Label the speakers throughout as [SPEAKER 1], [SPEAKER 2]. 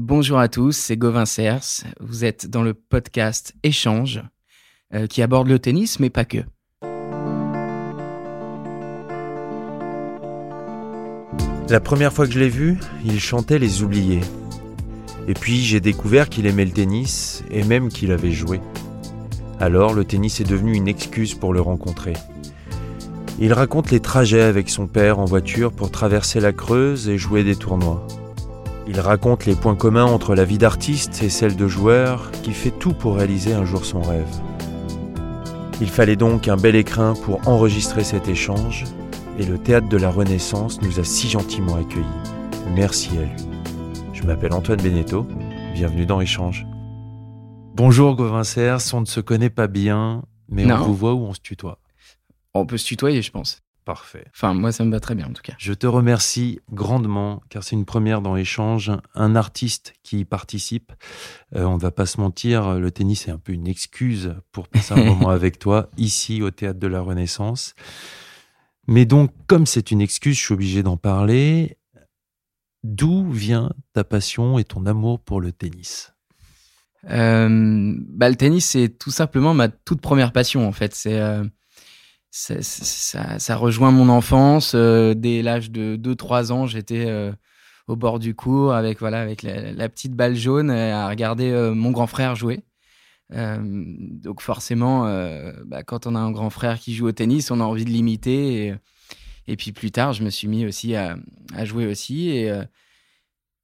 [SPEAKER 1] Bonjour à tous, c'est Gauvin Cers. Vous êtes dans le podcast Échange euh, qui aborde le tennis, mais pas que.
[SPEAKER 2] La première fois que je l'ai vu, il chantait Les Oubliés. Et puis j'ai découvert qu'il aimait le tennis et même qu'il avait joué. Alors le tennis est devenu une excuse pour le rencontrer. Il raconte les trajets avec son père en voiture pour traverser la Creuse et jouer des tournois. Il raconte les points communs entre la vie d'artiste et celle de joueur qui fait tout pour réaliser un jour son rêve. Il fallait donc un bel écrin pour enregistrer cet échange et le théâtre de la Renaissance nous a si gentiment accueillis. Merci à lui. Je m'appelle Antoine Beneteau, bienvenue dans Échange. Bonjour Gauvin Cers, on ne se connaît pas bien, mais
[SPEAKER 1] Non.
[SPEAKER 2] on vous voit ou on se tutoie?
[SPEAKER 1] On peut se tutoyer, je pense.
[SPEAKER 2] Parfait.
[SPEAKER 1] Enfin, moi, ça me va très bien en tout cas.
[SPEAKER 2] Je te remercie grandement, car c'est une première dans Échange, un artiste qui y participe. Euh, on ne va pas se mentir, le tennis est un peu une excuse pour passer un moment avec toi, ici au Théâtre de la Renaissance. Mais donc, comme c'est une excuse, je suis obligé d'en parler. D'où vient ta passion et ton amour pour le tennis?
[SPEAKER 1] Euh, bah, le tennis, c'est tout simplement ma toute première passion en fait. C'est euh, c'est- ça, ça rejoint mon enfance. euh, dès l'âge de 2-3 ans, j'étais euh, au bord du cours avec voilà avec la, petite balle jaune euh, à regarder mon grand frère jouer. Donc forcément, bah, quand on a un grand frère qui joue au tennis, on a envie de l'imiter. Et, puis plus tard, je me suis mis aussi à, jouer aussi. Et,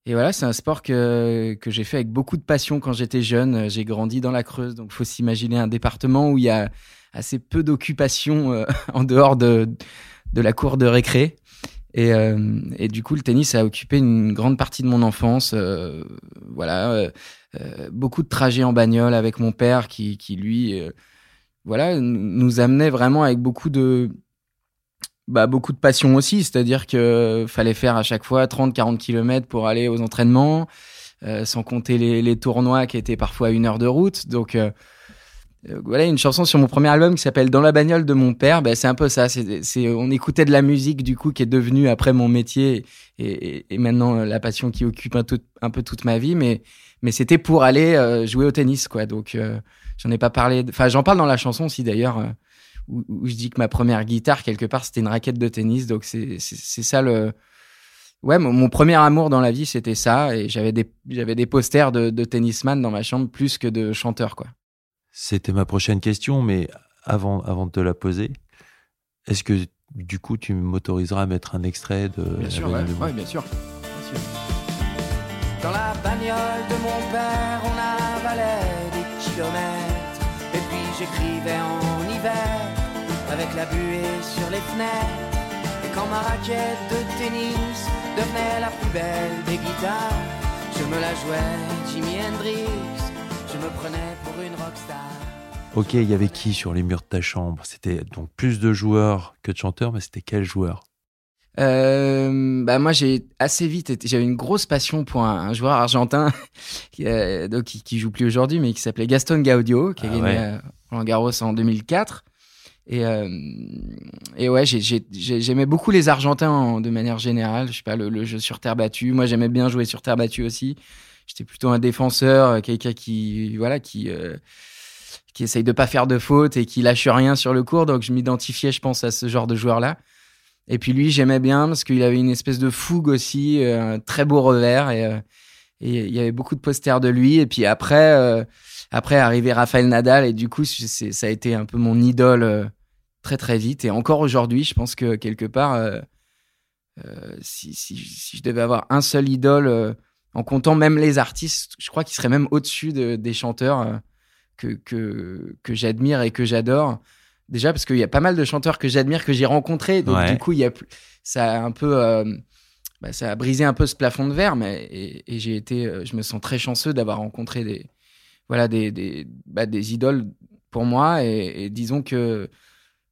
[SPEAKER 1] et voilà, c'est un sport que, que j'ai fait avec beaucoup de passion quand j'étais jeune. J'ai grandi dans la Creuse, donc faut s'imaginer un département où il y a assez peu d'occupation euh, en dehors de, de la cour de récré. Et, euh, et du coup, le tennis a occupé une grande partie de mon enfance. euh, voilà, euh, euh, beaucoup de trajets en bagnole avec mon père qui, qui lui, euh, voilà, nous amenait vraiment avec beaucoup de, bah, beaucoup de passion aussi. C'est-à-dire que fallait faire à chaque fois 30-40 km pour aller aux entraînements, sans compter les, les tournois qui étaient parfois une heure de route. Donc, voilà, une chanson sur mon premier album qui s'appelle Dans la bagnole de mon père. Ben, c'est un peu ça. C'est, on écoutait de la musique du coup qui est devenue après mon métier et, et, maintenant euh, la passion qui occupe un, tout- un peu toute ma vie. Mais, mais c'était pour aller euh, jouer au tennis, quoi. Donc, euh, j'en ai pas parlé. Enfin, j'en parle dans la chanson aussi d'ailleurs, euh, où, où je dis que ma première guitare quelque part c'était une raquette de tennis. Donc c'est, c'est, ça le. Ouais, mon, premier amour dans la vie c'était ça et j'avais des, j'avais des posters de, de tennisman dans ma chambre plus que de chanteur, quoi.
[SPEAKER 2] C'était ma prochaine question, mais avant, avant de te la poser, est-ce que du coup tu m'autoriseras à mettre un extrait de
[SPEAKER 1] Bien sûr, ouais, ouais, bien sûr. Bien sûr.
[SPEAKER 3] Dans la bagnole de mon père, on avalait des kilomètres. Et puis j'écrivais en hiver, avec la buée sur les fenêtres. Et quand ma raquette de tennis devenait la plus belle des guitares, je me la jouais Jimi Hendrix. Je me prenais pour une rockstar.
[SPEAKER 2] Ok, il y avait qui sur les murs de ta chambre? C'était donc plus de joueurs que de chanteurs, mais c'était quel joueur?
[SPEAKER 1] Euh, bah moi j'ai assez vite été- j'avais une grosse passion pour un, un joueur argentin qui, euh, donc, qui, qui joue plus aujourd'hui mais qui s'appelait Gaston Gaudio qui a
[SPEAKER 2] Ah
[SPEAKER 1] gagné
[SPEAKER 2] ouais.
[SPEAKER 1] euh, Roland Garros en 2004 et euh, et ouais j'ai- j'ai- j'ai- j'aimais beaucoup les Argentins en- de manière générale. Je sais pas le, le jeu sur terre battue. Moi j'aimais bien jouer sur terre battue aussi j'étais plutôt un défenseur euh, quelqu'un qui voilà qui euh, qui essaye de pas faire de fautes et qui lâche rien sur le court donc je m'identifiais je pense à ce genre de joueur là et puis lui, j'aimais bien parce qu'il avait une espèce de fougue aussi, euh, un très beau revers et, euh, et il y avait beaucoup de posters de lui. Et puis après, euh, après arrivé Raphaël Nadal et du coup, ça a été un peu mon idole très très vite. Et encore aujourd'hui, je pense que quelque part, euh, si, si, si je devais avoir un seul idole, en comptant même les artistes, je crois qu'il serait même au-dessus de- des chanteurs euh, que, que, que j'admire et que j'adore. Déjà parce qu'il y a pas mal de chanteurs que j'admire, que j'ai rencontrés. Donc
[SPEAKER 2] Ouais.
[SPEAKER 1] du coup, il y a ça a un peu... euh, bah, ça a brisé un peu ce plafond de verre, mais et, et j'ai été, euh, je me sens très chanceux d'avoir rencontré des, voilà, des, des, bah, des idoles pour moi. Et, et disons que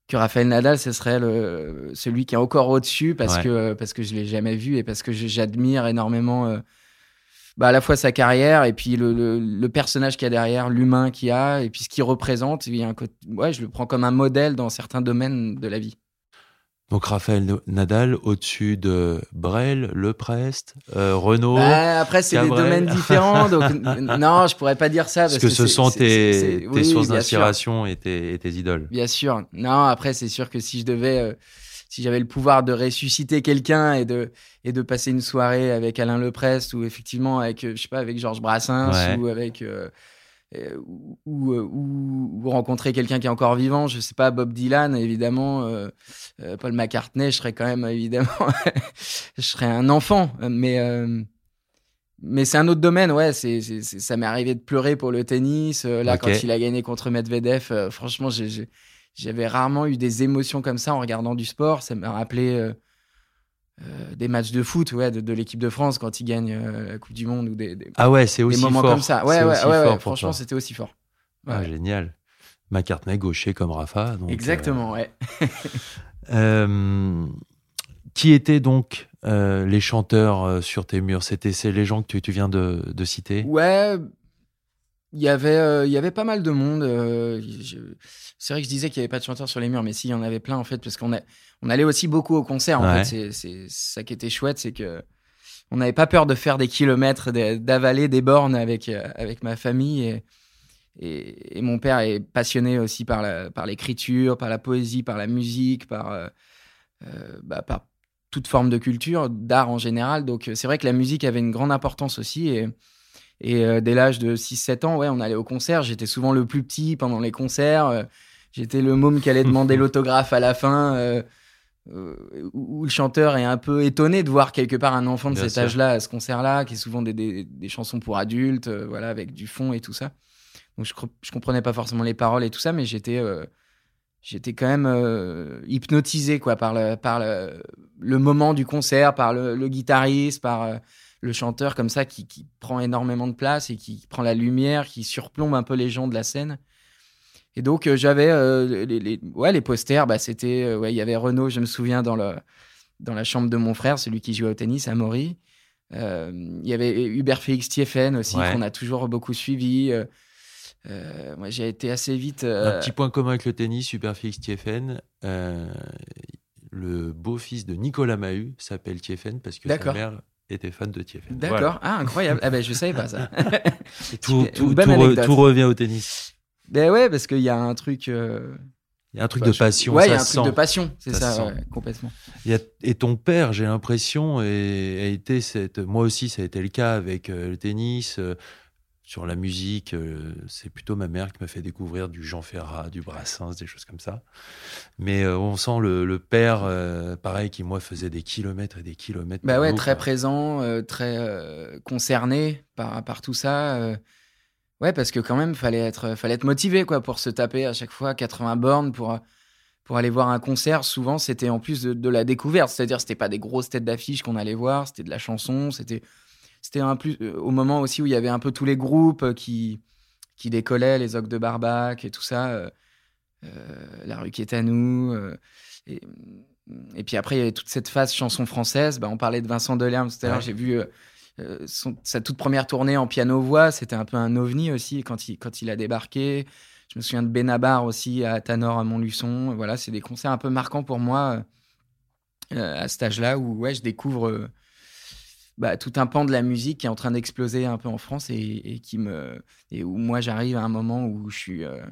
[SPEAKER 1] que Raphaël Nadal, ce serait le, celui qui est encore au-dessus parce
[SPEAKER 2] Ouais.
[SPEAKER 1] que parce que je l'ai jamais vu et parce que j'admire énormément. euh, bah, à la fois sa carrière et puis le, le, le personnage qu'il y a derrière, l'humain qu'il y a, et puis ce qu'il représente. Il y a un côté, ouais, je le prends comme un modèle dans certains domaines de la vie.
[SPEAKER 2] Donc Raphaël Nadal au-dessus de Brel, Leprest, euh, Renault.
[SPEAKER 1] Bah, après, c'est des domaines différents, donc non, je pourrais pas dire ça.
[SPEAKER 2] parce que ce sont tes, tes
[SPEAKER 1] oui,
[SPEAKER 2] sources d'inspiration et tes, et tes idoles.
[SPEAKER 1] Bien sûr. Non, après, c'est sûr que si je devais, euh, si j'avais le pouvoir de ressusciter quelqu'un et de, et de passer une soirée avec Alain Leprest ou effectivement avec, euh, je sais pas, avec Georges Brassens
[SPEAKER 2] Ouais.
[SPEAKER 1] ou avec, euh, euh, ou, ou, ou- ou rencontrer quelqu'un qui est encore vivant, je sais pas, Bob Dylan, évidemment, euh, Paul McCartney, je serais quand même, évidemment, je serais un enfant, mais, mais c'est un autre domaine, ouais. C'est, c'est- c'est- ça m'est arrivé de pleurer pour le tennis. Là, quand il a gagné contre Medvedev, euh, franchement, j'ai, j'ai- j'avais rarement eu des émotions comme ça en regardant du sport. Ça m'a rappelé euh, euh, des matchs de foot, ouais, de, de l'équipe de France quand ils gagnent euh, la Coupe du Monde ou des, des,
[SPEAKER 2] Ah ouais, c'est
[SPEAKER 1] des
[SPEAKER 2] aussi
[SPEAKER 1] moments
[SPEAKER 2] fort.
[SPEAKER 1] comme ça. Ouais, ouais,
[SPEAKER 2] fort
[SPEAKER 1] franchement, c'était aussi fort.
[SPEAKER 2] Ah, génial. McCartney gaucher comme Rafa. donc,
[SPEAKER 1] Exactement, ouais.
[SPEAKER 2] qui étaient donc les chanteurs sur tes murs? C'était les gens que tu, tu viens de, de citer?
[SPEAKER 1] Ouais, il y avait, euh, il y avait pas mal de monde. euh, je- C'est vrai que je disais qu'il n'y avait pas de chanteurs sur les murs, mais si, il y en avait plein en fait, parce qu'on a, on allait aussi beaucoup au concert. En
[SPEAKER 2] Ouais.
[SPEAKER 1] fait, c'est, c'est ça qui était chouette, c'est que on n'avait pas peur de faire des kilomètres, d'avaler des bornes avec euh, avec ma famille et, et, et mon père est passionné aussi par la, par l'écriture, par la poésie, par la musique, par euh, bah, par toute forme de culture, d'art en général. Donc c'est vrai que la musique avait une grande importance aussi et et euh, dès l'âge de 6-7 ans, ouais, on allait au concert. J'étais souvent le plus petit pendant les concerts. euh, J'étais le môme qui allait demander l'autographe à la fin. euh, euh, où où le chanteur est un peu étonné de voir quelque part un enfant de
[SPEAKER 2] Bien
[SPEAKER 1] cet âge-là à ce concert-là, qui est souvent des, des, des chansons pour adultes, voilà, avec du fond et tout ça. Donc je, je comprenais pas forcément les paroles et tout ça, mais j'étais j'étais quand même euh, hypnotisé quoi par le par le, le moment du concert, par le, le guitariste, par euh, le chanteur comme ça qui, qui prend énormément de place et qui prend la lumière, qui surplombe un peu les gens de la scène. Et donc euh, j'avais euh, les, les- ouais les posters, bah c'était euh, ouais il y avait Renaud, je me souviens dans le dans la chambre de mon frère, celui qui jouait au tennis à Maury. Il y avait Hubert Félix Thieffen aussi
[SPEAKER 2] Ouais.
[SPEAKER 1] qu'on a toujours beaucoup suivi. Moi j'ai été assez vite.
[SPEAKER 2] Un petit point commun avec le tennis, Superfix Tiefen. euh, le beau-fils de Nicolas Mahut s'appelle Tiefen parce que sa mère était fan de Tiefen.
[SPEAKER 1] D'accord,
[SPEAKER 2] Voilà.
[SPEAKER 1] ah incroyable. Ah ben je savais pas ça.
[SPEAKER 2] Tout,
[SPEAKER 1] Une
[SPEAKER 2] tout,
[SPEAKER 1] bonne
[SPEAKER 2] tout re-
[SPEAKER 1] anecdote.
[SPEAKER 2] tout revient au tennis.
[SPEAKER 1] ben ouais parce qu'il y a un truc. euh,
[SPEAKER 2] Il y a un truc de passion,
[SPEAKER 1] Ouais, il y a un truc de passion, c'est
[SPEAKER 2] Ça
[SPEAKER 1] ouais, complètement.
[SPEAKER 2] Il y a- et ton père, j'ai l'impression, et- a été cette. Moi aussi, ça a été le cas avec euh, le tennis. euh, sur la musique, euh, c'est plutôt ma mère qui m'a fait découvrir du Jean Ferrat, du Brassens, des choses comme ça. Mais euh, on sent le, le père, euh, pareil, qui moi faisait des kilomètres et des kilomètres.
[SPEAKER 1] Bah ouais, très
[SPEAKER 2] quoi.
[SPEAKER 1] présent, très concerné par, par tout ça. Ouais, parce que quand même, fallait être, fallait être motivé quoi, pour se taper à chaque fois 80 bornes pour, pour aller voir un concert. Souvent, c'était en plus de, de la découverte. C'est-à-dire, c'était pas des grosses têtes d'affiche qu'on allait voir, c'était de la chanson. C'était c'était un plus, euh, au moment aussi où il y avait un peu tous les groupes euh, qui, qui décollaient, les Ocs de Barbac et tout ça. euh, la rue qui est à nous. euh, et, et puis après, il y avait toute cette phase chanson française. Bah, on parlait de Vincent Delerme tout à l'heure.
[SPEAKER 2] Ouais.
[SPEAKER 1] J'ai vu euh, son- sa toute première tournée en piano-voix. C'était un peu un ovni aussi quand il, quand il a débarqué. Je me souviens de Benabar aussi à Tanor, à Montluçon. Voilà, c'est des concerts un peu marquants pour moi euh, à cet âge-là où ouais, je découvre euh, bah, tout un pan de la musique qui est en train d'exploser un peu en France et, et qui me et où moi j'arrive à un moment où je suis euh,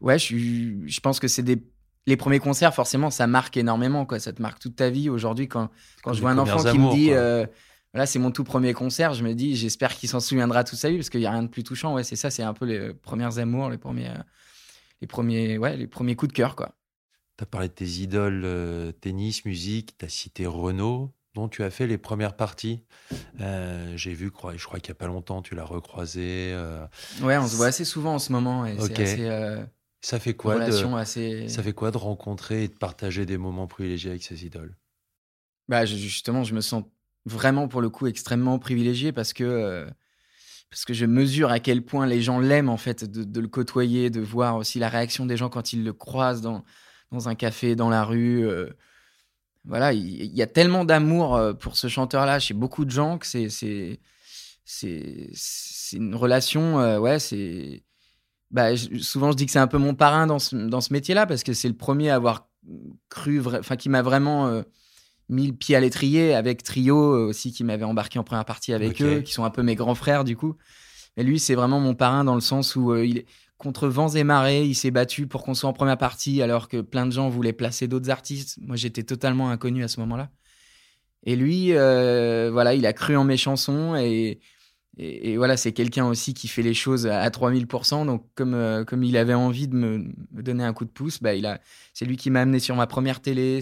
[SPEAKER 1] ouais je suis je pense que c'est des les premiers concerts forcément ça marque énormément quoi. Ça te marque toute ta vie. Aujourd'hui quand quand je vois un enfant qui me dit euh, voilà c'est mon tout premier concert je me dis j'espère qu'il s'en souviendra toute sa vie parce qu'il y a rien de plus touchant. Ouais c'est ça c'est un peu les premières amours les premiers euh, les premiers ouais les premiers coups de cœur quoi.
[SPEAKER 2] Tu as parlé de tes idoles euh, tennis, musique, tu as cité Renaud, dont tu as fait les premières parties. Euh, J'ai vu, je crois qu'il n'y a pas longtemps, tu l'as recroisé. euh,
[SPEAKER 1] ouais on se voit assez souvent en ce moment et assez euh,
[SPEAKER 2] ça, fait quoi de,
[SPEAKER 1] assez
[SPEAKER 2] ça fait quoi de rencontrer et de partager des moments privilégiés avec ces idoles?
[SPEAKER 1] Bah, justement, je me sens vraiment pour le coup extrêmement privilégié parce que parce que je mesure à quel point les gens l'aiment en fait de, le côtoyer, de voir aussi la réaction des gens quand ils le croisent dans dans un café, dans la rue. Euh. voilà, il, y a tellement d'amour euh, pour ce chanteur-là chez beaucoup de gens que c'est c'est c'est une relation ouais c'est bah, souvent je dis que c'est un peu mon parrain dans ce, dans ce métier-là parce que c'est le premier à avoir cru enfin qui m'a vraiment mis le pied à l'étrier avec Trio euh, aussi qui m'avait embarqué en première partie avec eux, qui sont un peu mes grands frères du coup. Mais lui, c'est vraiment mon parrain dans le sens où euh, il contre vents et marées, il s'est battu pour qu'on soit en première partie alors que plein de gens voulaient placer d'autres artistes. Moi, j'étais totalement inconnu à ce moment-là. Et lui, euh, voilà, il a cru en mes chansons et, voilà, c'est quelqu'un aussi qui fait les choses à, 3000%. Donc, comme, comme il avait envie de me, me, donner un coup de pouce, bah, il a, c'est lui qui m'a amené sur ma première télé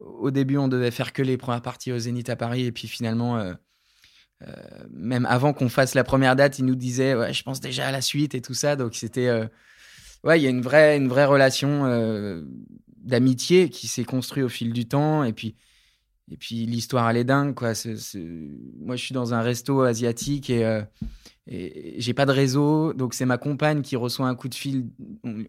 [SPEAKER 1] au début, on devait faire que les premières parties au Zénith à Paris. Et puis finalement, euh, euh, même avant qu'on fasse la première date, il nous disait ouais, Je pense déjà à la suite et tout ça. Donc c'était. Euh, ouais, il y a une vraie, une vraie relation d'amitié qui s'est construite au fil du temps. Et puis. Et puis l'histoire, elle est dingue. Quoi. Moi, je suis dans un resto asiatique et et j'ai pas de réseau, donc c'est ma compagne qui reçoit un coup de fil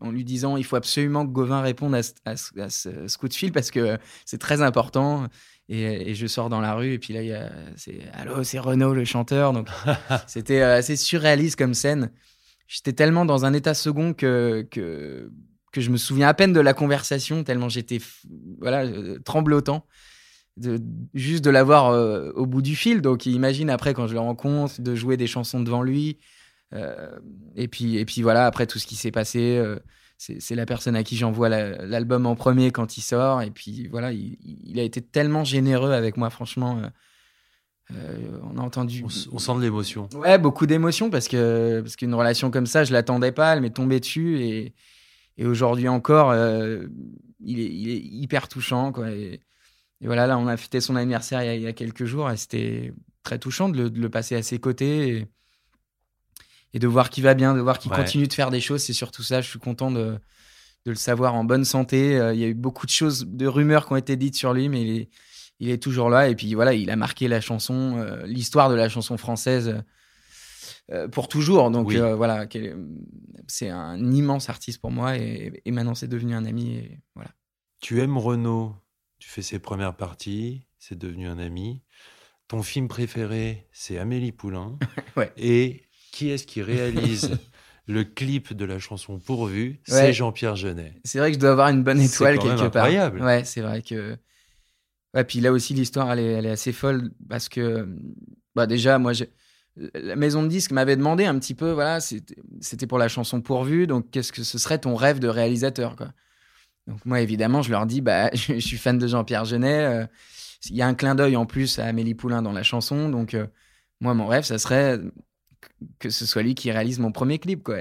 [SPEAKER 1] en, lui disant il faut absolument que Gauvin réponde à, ce, coup de fil parce que c'est très important. Et, je sors dans la rue et puis là, c'est allô, c'est Renaud le chanteur. Donc c'était euh, assez surréaliste comme scène. J'étais tellement dans un état second que, que que je me souviens à peine de la conversation tellement j'étais voilà euh, tremblotant de, juste de l'avoir euh, au bout du fil. Donc imagine après quand je le rencontre, de jouer des chansons devant lui. Euh, et, puis, et puis voilà, après tout ce qui s'est passé, euh, c'est la personne à qui j'envoie l'album en premier quand il sort. Et puis voilà, il, a été tellement généreux avec moi, franchement. on a entendu.
[SPEAKER 2] On, sent de l'émotion.
[SPEAKER 1] Ouais, beaucoup d'émotion parce que parce qu'une relation comme ça, je l'attendais pas, elle m'est tombée dessus et, et aujourd'hui encore, il est, il, est, hyper touchant quoi. Et, et voilà, là, on a fêté son anniversaire il y a, quelques jours et c'était très touchant de le, passer à ses côtés et, de voir qu'il va bien, de voir qu'il continue de faire des choses. C'est surtout ça. Je suis content de, le savoir en bonne santé. Euh, il y a eu beaucoup de choses, de rumeurs qui ont été dites sur lui, mais il est, il est toujours là. Et puis voilà, il a marqué la chanson, euh, l'histoire de la chanson française. Euh, pour toujours. Donc voilà, c'est un immense artiste pour moi et, et maintenant c'est devenu un ami. Et voilà.
[SPEAKER 2] Tu aimes Renaud tu fais ses premières parties, c'est devenu un ami. Ton film préféré, c'est Amélie Poulain. Et qui est-ce qui réalise le clip de la chanson Pourvu C'est Jean-Pierre Jeunet.
[SPEAKER 1] C'est vrai que je dois avoir une bonne étoile quelque part.
[SPEAKER 2] incroyable.
[SPEAKER 1] Ouais, c'est vrai que. Ouais, puis là aussi, l'histoire, elle est, elle est, assez folle parce que, bah déjà, moi, la maison de disques m'avait demandé un petit peu, voilà, c'était pour la chanson Pourvu, donc qu'est-ce que ce serait ton rêve de réalisateur, quoi? Donc moi, évidemment, je leur dis, bah, je, suis fan de Jean-Pierre Genet. Euh, il y a un clin d'œil en plus à Amélie Poulain dans la chanson. Donc euh, moi, mon rêve, ça serait que ce soit lui qui réalise mon premier clip. Quoi.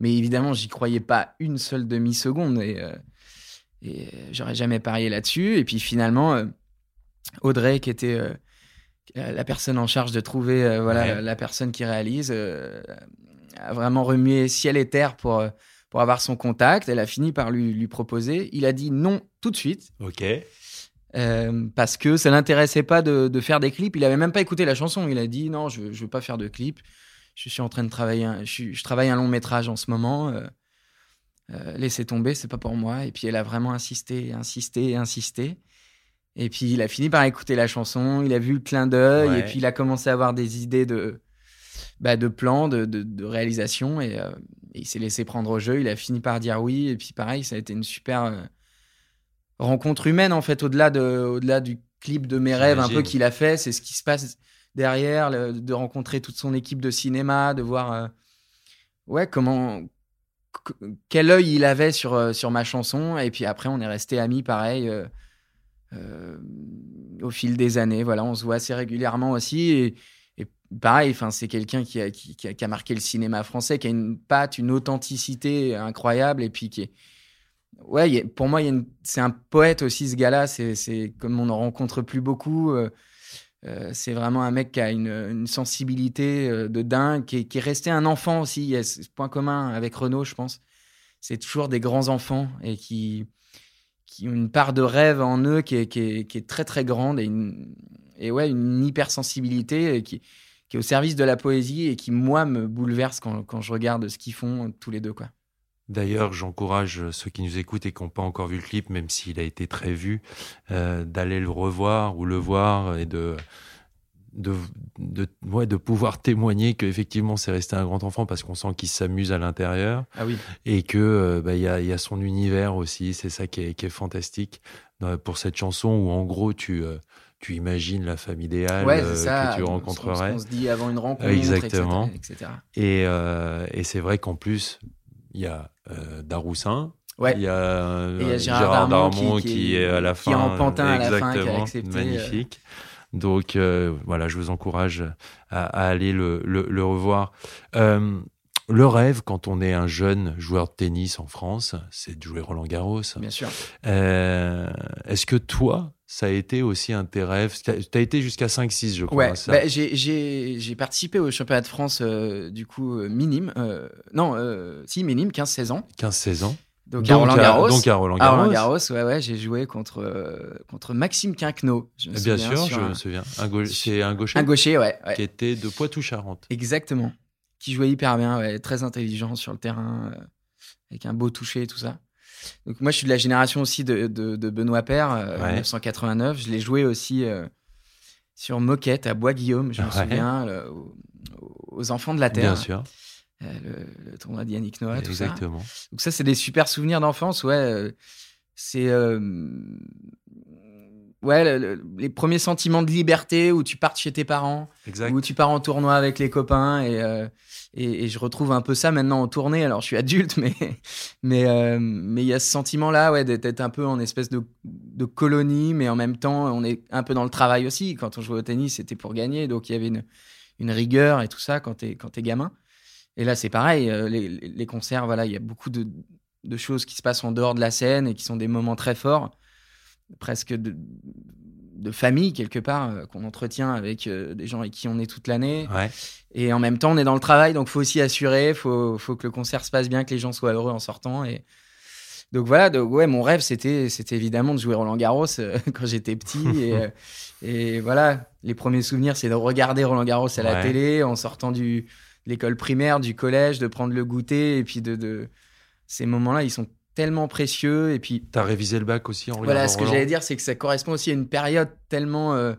[SPEAKER 1] Mais évidemment, j'y croyais pas une seule demi-seconde. Et, euh, et j'aurais jamais parié là-dessus. Et puis finalement, Audrey, qui était la personne en charge de trouver voilà, la personne qui réalise, a vraiment remué ciel et terre pour pour avoir son contact. Elle a fini par lui, lui proposer. Il a dit non tout de suite.
[SPEAKER 2] Ok.
[SPEAKER 1] Euh, parce que ça l'intéressait pas de, de, faire des clips. Il avait même pas écouté la chanson. Il a dit non, je, je veux pas faire de clips. Je suis en train de travailler. je, je, travaille un long métrage en ce moment. Euh, euh, laissez tomber, c'est pas pour moi. Et puis elle a vraiment insisté, insisté, insisté. Et puis il a fini par écouter la chanson. Il a vu le clin d'œil. Et puis il a commencé à avoir des idées de bah, de plans, de, de, de réalisation. Et, il s'est laissé prendre au jeu. Il a fini par dire oui. Et puis pareil, ça a été une super rencontre humaine en fait, au-delà de, au-delà du clip de mes rêves un peu qu'il a fait. C'est ce qui se passe derrière, de rencontrer toute son équipe de cinéma, de voir euh, ouais comment quel œil il avait sur euh, sur ma chanson. Et puis après, on est resté amis pareil. au fil des années, voilà, on se voit assez régulièrement aussi. Et, pareil, enfin, c'est quelqu'un qui a, qui, a, marqué le cinéma français, qui a une patte, une authenticité incroyable, et puis qui est. Ouais, pour moi, c'est un poète aussi, ce gars-là. C'est comme on en rencontre plus beaucoup. Euh, euh, c'est vraiment un mec qui a une, sensibilité euh, de dingue, qui est, resté un enfant aussi. Il y a ce point commun avec Renaud, je pense. C'est toujours des grands enfants et qui, ont une part de rêve en eux qui est, très très grande et, une, ouais, une hypersensibilité qui, qui est au service de la poésie et qui, moi, me bouleverse quand, quand je regarde ce qu'ils font tous les deux. Quoi.
[SPEAKER 2] D'ailleurs, j'encourage ceux qui nous écoutent et qui n'ont pas encore vu le clip, même s'il a été très vu, euh, d'aller le revoir ou le voir et de, de, de, ouais, de pouvoir témoigner qu'effectivement c'est resté un grand enfant parce qu'on sent qu'il s'amuse à l'intérieur
[SPEAKER 1] Ah oui.
[SPEAKER 2] et que euh, bah, il y, a, y a son univers aussi. C'est ça qui est, qui est fantastique euh, pour cette chanson où en gros tu euh, tu imagines la femme idéale
[SPEAKER 1] Ouais, c'est ça.
[SPEAKER 2] que tu
[SPEAKER 1] on-
[SPEAKER 2] rencontrerais.
[SPEAKER 1] On, se dit avant une rencontre,
[SPEAKER 2] Exactement.
[SPEAKER 1] etc. etc.
[SPEAKER 2] Et, et c'est vrai qu'en plus, il y a euh, Daroussin,
[SPEAKER 1] Ouais.
[SPEAKER 2] il y a, euh,
[SPEAKER 1] Et il y a Gérard Darmon qui-
[SPEAKER 2] qui,
[SPEAKER 1] qui-
[SPEAKER 2] est à la
[SPEAKER 1] qui
[SPEAKER 2] fin.
[SPEAKER 1] est en pantin à la fin, qui a accepté,
[SPEAKER 2] Magnifique. Donc euh, voilà, je vous encourage à, à aller le, le, le revoir. Euh, le rêve, quand on est un jeune joueur de tennis en France, c'est de jouer Roland Garros.
[SPEAKER 1] Bien sûr.
[SPEAKER 2] Euh, Est-ce que toi, ça a été aussi un de tes rêves Tu as, été jusqu'à 5-6, je crois.
[SPEAKER 1] Ouais, bah, j'ai- participé au championnat de France, euh, du coup, euh, minime. euh, non, euh, si, minime, 15-16 ans.
[SPEAKER 2] 15-16 ans.
[SPEAKER 1] Donc, à Roland Garros.
[SPEAKER 2] donc à Roland
[SPEAKER 1] À
[SPEAKER 2] Garros.
[SPEAKER 1] Roland Garros, ouais, ouais, j'ai joué contre, euh, contre Maxime Quinquenot. je me
[SPEAKER 2] Eh Bien sûr, je
[SPEAKER 1] un,
[SPEAKER 2] me souviens. Un, c'est un gaucher
[SPEAKER 1] un gaucher, ouais. ouais.
[SPEAKER 2] qui était de Poitou-Charentes.
[SPEAKER 1] Exactement. Qui jouait hyper bien, ouais, très intelligent sur le terrain, euh, avec un beau toucher et tout ça. Donc moi, je suis de la génération aussi de, de, de Benoît Paire, euh,
[SPEAKER 2] Ouais.
[SPEAKER 1] 1989. Je l'ai joué aussi euh, sur Moquette, à Bois-Guillaume, je me
[SPEAKER 2] Ouais.
[SPEAKER 1] souviens, euh, aux, Enfants de la Terre.
[SPEAKER 2] Bien sûr,
[SPEAKER 1] Euh, le, le tournoi d'Yannick Noah, tout ça.
[SPEAKER 2] exactement.
[SPEAKER 1] Donc ça, c'est des super souvenirs d'enfance, ouais. euh, C'est ouais le- le- les premiers sentiments de liberté où tu pars chez tes parents,
[SPEAKER 2] Exact.
[SPEAKER 1] où tu pars en tournoi avec les copains et, euh, et, et je retrouve un peu ça maintenant en tournée. Alors je suis adulte, mais mais euh, mais il y a ce sentiment-là, ouais, d'être un peu en espèce de, de colonie, mais en même temps, on est un peu dans le travail aussi. Quand on jouait au tennis, c'était pour gagner, donc il y avait une une rigueur et tout ça quand t'es quand t'es gamin. Et là, c'est pareil. euh, Les, les- les concerts, voilà, il y a beaucoup de, de choses qui se passent en dehors de la scène et qui sont des moments très forts, presque de, de famille quelque part, euh, qu'on entretient avec euh, des gens avec qui on est toute l'année.
[SPEAKER 2] Ouais.
[SPEAKER 1] Et en même temps, on est dans le travail, donc faut aussi assurer, faut, faut que le concert se passe bien, que les gens soient heureux en sortant. Et donc voilà, donc ouais, mon rêve c'était, c'était évidemment de jouer Roland Garros euh, quand j'étais petit. et, et voilà, les premiers souvenirs, c'est de regarder Roland Garros à la
[SPEAKER 2] Ouais.
[SPEAKER 1] télé en sortant du, de l'école primaire, du collège, de prendre le goûter et puis de, de... ces moments-là, ils sont tellement précieux. Et puis
[SPEAKER 2] T'as révisé le bac aussi en
[SPEAKER 1] voilà, ce que j'allais dire, c'est que ça correspond aussi à une période tellement. euh,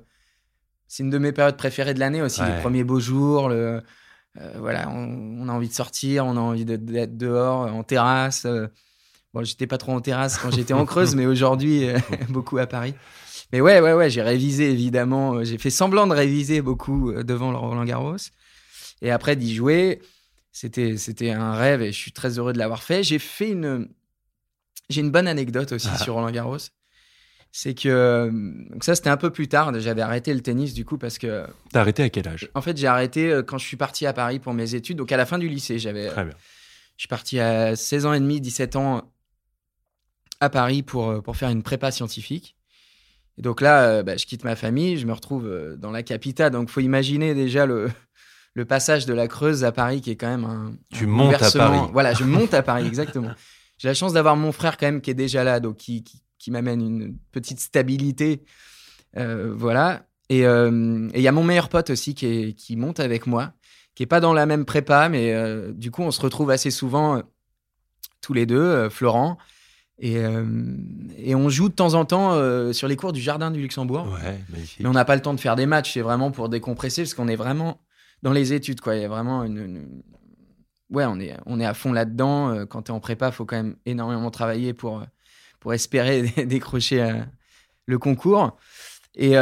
[SPEAKER 1] c'est une de mes périodes préférées de l'année aussi,
[SPEAKER 2] Ouais.
[SPEAKER 1] les premiers beaux jours. Le, euh, voilà, on, on a envie de sortir, on a envie de- d'être dehors, en terrasse. euh. bon, j'étais pas trop en terrasse quand j'étais en Creuse, mais aujourd'hui, euh, beaucoup à Paris. Mais ouais, ouais, ouais, j'ai révisé évidemment. J'ai fait semblant de réviser beaucoup devant le Roland Garros. Et après d'y jouer, c'était, c'était un rêve et je suis très heureux de l'avoir fait. J'ai fait une. J'ai une bonne anecdote aussi
[SPEAKER 2] Ah.
[SPEAKER 1] sur Roland Garros. C'est que. euh, Donc ça, c'était un peu plus tard. J'avais arrêté le tennis du coup parce que.
[SPEAKER 2] T'as arrêté à quel âge?
[SPEAKER 1] En fait, j'ai arrêté euh, quand je suis parti à Paris pour mes études. Donc à la fin du lycée, j'avais.
[SPEAKER 2] Très bien.
[SPEAKER 1] Je suis parti à 16 ans et demi, 17 ans à Paris pour, euh, pour faire une prépa scientifique. Et donc là, euh, bah, je quitte ma famille, je me retrouve euh, dans la capitale. Donc faut imaginer déjà le, le passage de la Creuse à Paris qui est quand même un.
[SPEAKER 2] Tu
[SPEAKER 1] un
[SPEAKER 2] montes à. Paris.
[SPEAKER 1] Voilà, je monte à Paris, exactement. J'ai la chance d'avoir mon frère quand même qui est déjà là, donc qui, qui, qui m'amène une petite stabilité. Euh, voilà. Et euh, et il y a mon meilleur pote aussi qui, est, qui monte avec moi, qui est pas dans la même prépa, mais euh, du coup, on se retrouve assez souvent tous les deux, Florent. Et, et on joue de temps en temps sur les cours du Jardin du Luxembourg.
[SPEAKER 2] Ouais, magnifique.
[SPEAKER 1] Mais on n'a pas le temps de faire des matchs, c'est vraiment pour décompresser parce qu'on est vraiment dans les études. Quoi. Il y a vraiment une. une- Ouais, on est, on est à fond là-dedans. Euh, Quand tu es en prépa, il faut quand même énormément travailler pour, euh, pour espérer décrocher euh, le concours. Et,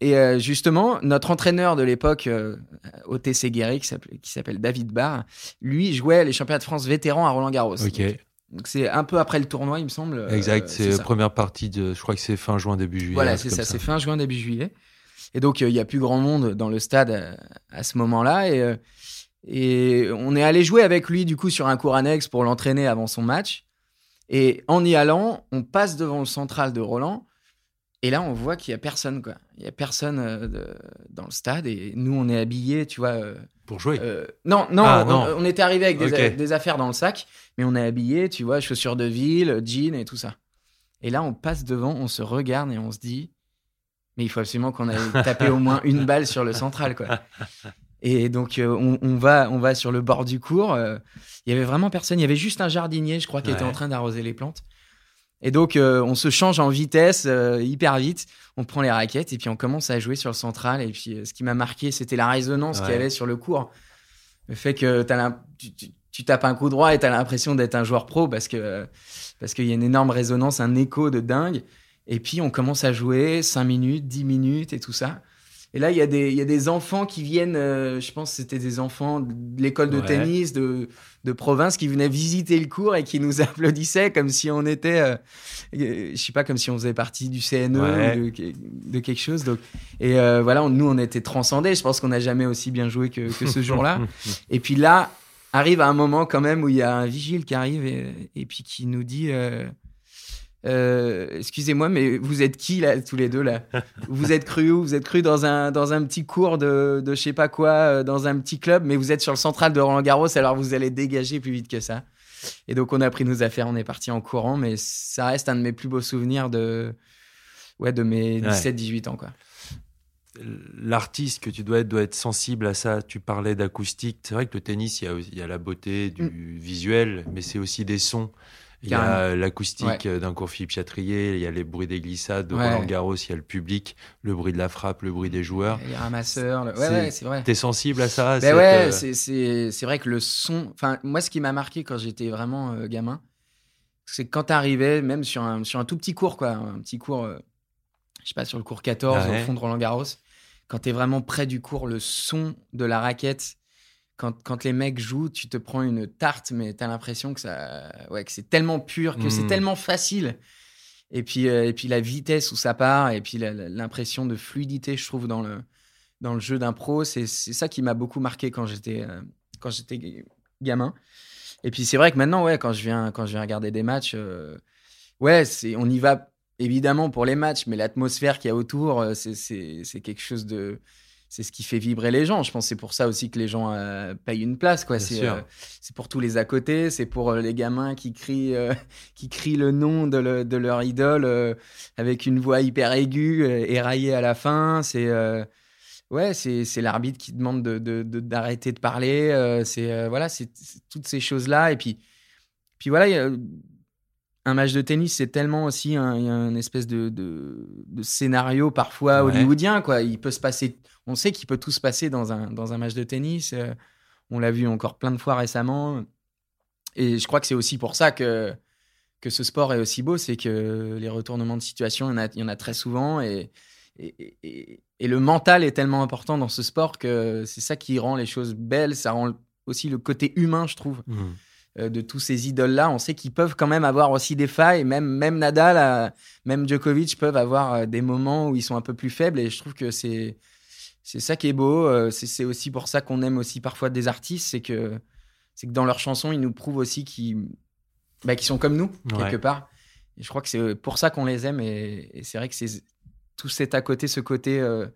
[SPEAKER 1] et justement, notre entraîneur de l'époque au TC Guéry, qui s'appelle- David Barr, lui jouait les championnats de France vétérans à Roland-Garros.
[SPEAKER 2] Ok,
[SPEAKER 1] Donc c'est un peu après le tournoi, il me semble.
[SPEAKER 2] Exact. c'est la première partie de. Je crois que c'est fin juin, début juillet.
[SPEAKER 1] Voilà, c'est ça, c'est fin juin, début juillet. Et donc, il y a plus grand monde dans le stade euh, à ce moment-là. Et, et on est allé jouer avec lui, du coup, sur un cours annexe pour l'entraîner avant son match. Et en y allant, on passe devant le central de Roland. Et là, on voit qu'il y a personne, quoi. Il y a personne euh, de- dans le stade. Et nous, on est habillés, tu vois. euh,
[SPEAKER 2] Pour jouer.
[SPEAKER 1] euh, non, non,
[SPEAKER 2] Ah,
[SPEAKER 1] on,
[SPEAKER 2] non.
[SPEAKER 1] on était arrivé avec des, des affaires dans le sac, mais on est habillé, tu vois, chaussures de ville, jeans et tout ça. Et là, on passe devant, on se regarde et on se dit, mais il faut absolument qu'on aille taper au moins une balle sur le central, quoi. Et donc, euh, on, on va, on va sur le bord du cours. euh, Il y avait vraiment personne. Il y avait juste un jardinier, je crois, qui était en train d'arroser les plantes. Et donc, euh, on se change en vitesse, euh, hyper vite. On prend les raquettes et puis on commence à jouer sur le central. Et puis, euh, ce qui m'a marqué, c'était la résonance qu'il y
[SPEAKER 2] Ouais.
[SPEAKER 1] avait sur le cours. Le fait que tu- tu tapes un coup droit et tu as l'impression d'être un joueur pro parce que parce qu'il y a une énorme résonance, un écho de dingue. Et puis, on commence à jouer 5 minutes, 10 minutes et tout ça. Et là, il y, a des- il y a des enfants qui viennent, euh, je pense que c'était des enfants de l'école de
[SPEAKER 2] Ouais.
[SPEAKER 1] tennis de, de province qui venaient visiter le cours et qui nous applaudissaient comme si on était, euh, euh, je sais pas, comme si on faisait partie du CNE
[SPEAKER 2] Ouais.
[SPEAKER 1] ou de, de quelque chose. Donc, et euh, voilà, on- nous, on était transcendés. Je pense qu'on n'a jamais aussi bien joué que, que ce jour-là. Et puis là, arrive un moment quand même où il y a un vigile qui arrive et, et puis qui nous dit euh, Excusez-moi, mais vous êtes qui là, tous les deux là? Vous êtes cru où? Vous êtes cru dans un, dans un petit cours de, de je sais pas quoi, euh, dans un petit club, mais vous êtes sur le central de Roland Garros, alors vous allez dégager plus vite que ça. Et donc on a pris nos affaires, on est parti en courant, mais ça reste un de mes plus beaux souvenirs de, ouais, de mes
[SPEAKER 2] Ouais.
[SPEAKER 1] 17-18 ans. Quoi.
[SPEAKER 2] L'artiste que tu dois être doit être sensible à ça. Tu parlais d'acoustique. C'est vrai que le tennis, il y a, il y a la beauté du visuel, mais c'est aussi des sons. Il y a l'acoustique d'un cours Philippe Chatrier, il y a les bruits des glissades de
[SPEAKER 1] Ouais.
[SPEAKER 2] Roland Garros, il y a le public, le bruit de la frappe, le bruit des joueurs.
[SPEAKER 1] Ramasseurs, le- ouais,
[SPEAKER 2] C'est-
[SPEAKER 1] ouais, c'est vrai.
[SPEAKER 2] T'es sensible à ça
[SPEAKER 1] Ben ouais,
[SPEAKER 2] euh,
[SPEAKER 1] c'est- vrai que le son. Enfin, moi, ce qui m'a marqué quand j'étais vraiment euh, gamin, c'est que quand t'arrivais, même sur un, sur un tout petit cours, quoi, un petit cours, euh, je sais pas, sur le cours 14
[SPEAKER 2] Ouais.
[SPEAKER 1] au fond de Roland Garros, quand t'es vraiment près du cours, le son de la raquette, quand, quand les mecs jouent, tu te prends une tarte, mais t'as l'impression que, ça, ouais, que c'est tellement pur, que c'est
[SPEAKER 2] Mhm.
[SPEAKER 1] tellement facile. Et puis, euh, et puis la vitesse où ça part, et puis l'impression de fluidité, je trouve, dans le, dans le jeu d'un pro, c'est ça qui m'a beaucoup marqué quand j'étais euh, quand j'étais g- gamin. Et puis c'est vrai que maintenant, ouais, quand je viens quand je viens regarder des matchs, euh, ouais, on y va évidemment pour les matchs, mais l'atmosphère qu'il y a autour, c'est quelque chose de c'est ce qui fait vibrer les gens. Je pense que c'est pour ça aussi que les gens euh, payent une place, quoi. C'est euh, pour tous les à côté, c'est pour euh, les gamins qui crient, euh, qui crient le nom de, le- de leur idole avec une voix hyper aiguë, éraillée à la fin. C'est ouais, c'est l'arbitre qui demande de de- de- d'arrêter de, parler. c'est voilà, c'est toutes ces choses là. Et puis puis voilà, il y a- un match de tennis, c'est tellement aussi un, une espèce de, de, de scénario parfois
[SPEAKER 2] Ouais.
[SPEAKER 1] hollywoodien. Quoi. Il peut se passer, on sait qu'il peut tout se passer dans un, dans un match de tennis. euh, on l'a vu encore plein de fois récemment. Et je crois que c'est aussi pour ça que, que ce sport est aussi beau, c'est que les retournements de situation, il y en a, il y en a très souvent. Et, et, et- et le mental est tellement important dans ce sport que c'est ça qui rend les choses belles. Ça rend aussi le côté humain, je trouve
[SPEAKER 2] hmm.
[SPEAKER 1] euh, de tous ces idoles-là, on sait qu'ils peuvent quand même avoir aussi des failles. Même, même Nadal, même Djokovic peuvent avoir euh, des moments où ils sont un peu plus faibles. Et je trouve que c'est c'est ça qui est beau. Euh, c'est aussi pour ça qu'on aime aussi parfois des artistes, c'est que c'est que dans leurs chansons, ils nous prouvent aussi qu'ils bah, qu'ils sont comme nous
[SPEAKER 2] Ouais.
[SPEAKER 1] quelque part. Et je crois que c'est pour ça qu'on les aime. Et, et c'est vrai que c'est tout cet à côté, ce côté. euh,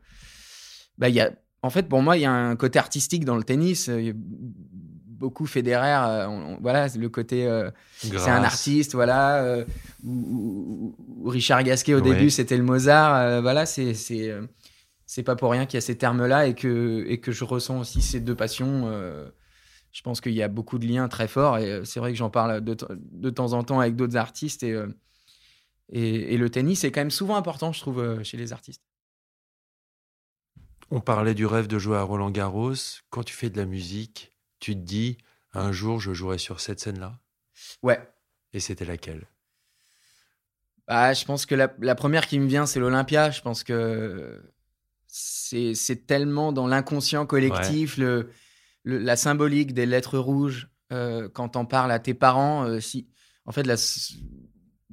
[SPEAKER 1] bah, y a, en fait, pour moi, il y a un côté artistique dans le tennis. A beaucoup Federer, euh, on- on- voilà, le côté. euh, c'est un artiste, voilà. euh, ou, ou- ou Richard Gasquet au
[SPEAKER 2] Ouais.
[SPEAKER 1] début, c'était le Mozart. euh, voilà, c'est c'est pas pour rien qu'il y a ces termes-là et que et que je ressens aussi ces deux passions. euh, je pense qu'il y a beaucoup de liens très forts et euh, c'est vrai que j'en parle de, de temps en temps avec d'autres artistes et, euh, et et le tennis est quand même souvent important, je trouve, chez les artistes.
[SPEAKER 2] On parlait du rêve de jouer à Roland Garros. Quand tu fais de la musique, tu te dis un jour je jouerai sur cette scène-là?
[SPEAKER 1] Ouais.
[SPEAKER 2] Et c'était laquelle?
[SPEAKER 1] Bah, je pense que la, la première qui me vient, c'est l'Olympia. Je pense que c'est tellement dans l'inconscient collectif, le, le- la symbolique des lettres rouges. euh, quand on parle à tes parents, euh, si, en fait, la,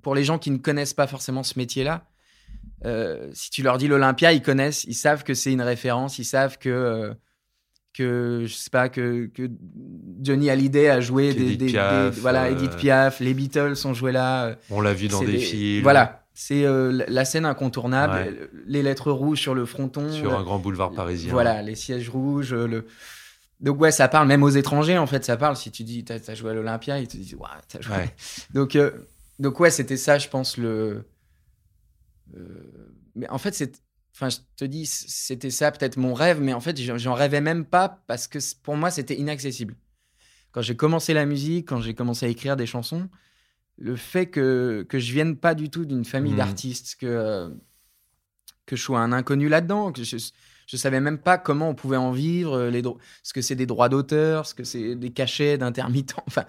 [SPEAKER 1] pour les gens qui ne connaissent pas forcément ce métier-là, euh, si tu leur dis l'Olympia, ils connaissent, ils savent que c'est une référence, ils savent que, que je sais pas, que, que Johnny Hallyday a joué des, des- des- voilà, Edith Piaf, les Beatles ont joué là.
[SPEAKER 2] On l'a vu dans des, films.
[SPEAKER 1] Voilà, c'est euh, la- scène incontournable,
[SPEAKER 2] Ouais.
[SPEAKER 1] les lettres rouges sur le fronton.
[SPEAKER 2] Sur un grand boulevard parisien.
[SPEAKER 1] Voilà, les sièges rouges. Le... Donc ouais, ça parle même aux étrangers en fait, ça parle. Si tu dis t'as as joué à l'Olympia, ils te disent ouais, t'as joué.
[SPEAKER 2] Ouais.
[SPEAKER 1] Donc euh, donc ouais, c'était ça, je pense le. euh, Mais en fait, c'est. Enfin, je te dis, c'était ça peut-être mon rêve, mais en fait, j'en rêvais même pas parce que pour moi, c'était inaccessible. Quand j'ai commencé la musique, quand j'ai commencé à écrire des chansons, le fait que, que je vienne pas du tout d'une famille
[SPEAKER 2] Mhm.
[SPEAKER 1] d'artistes, que, euh, que je sois un inconnu là-dedans, que je, je savais même pas comment on pouvait en vivre, euh, les ce que c'est des droits d'auteur, ce que c'est des cachets d'intermittents. Enfin,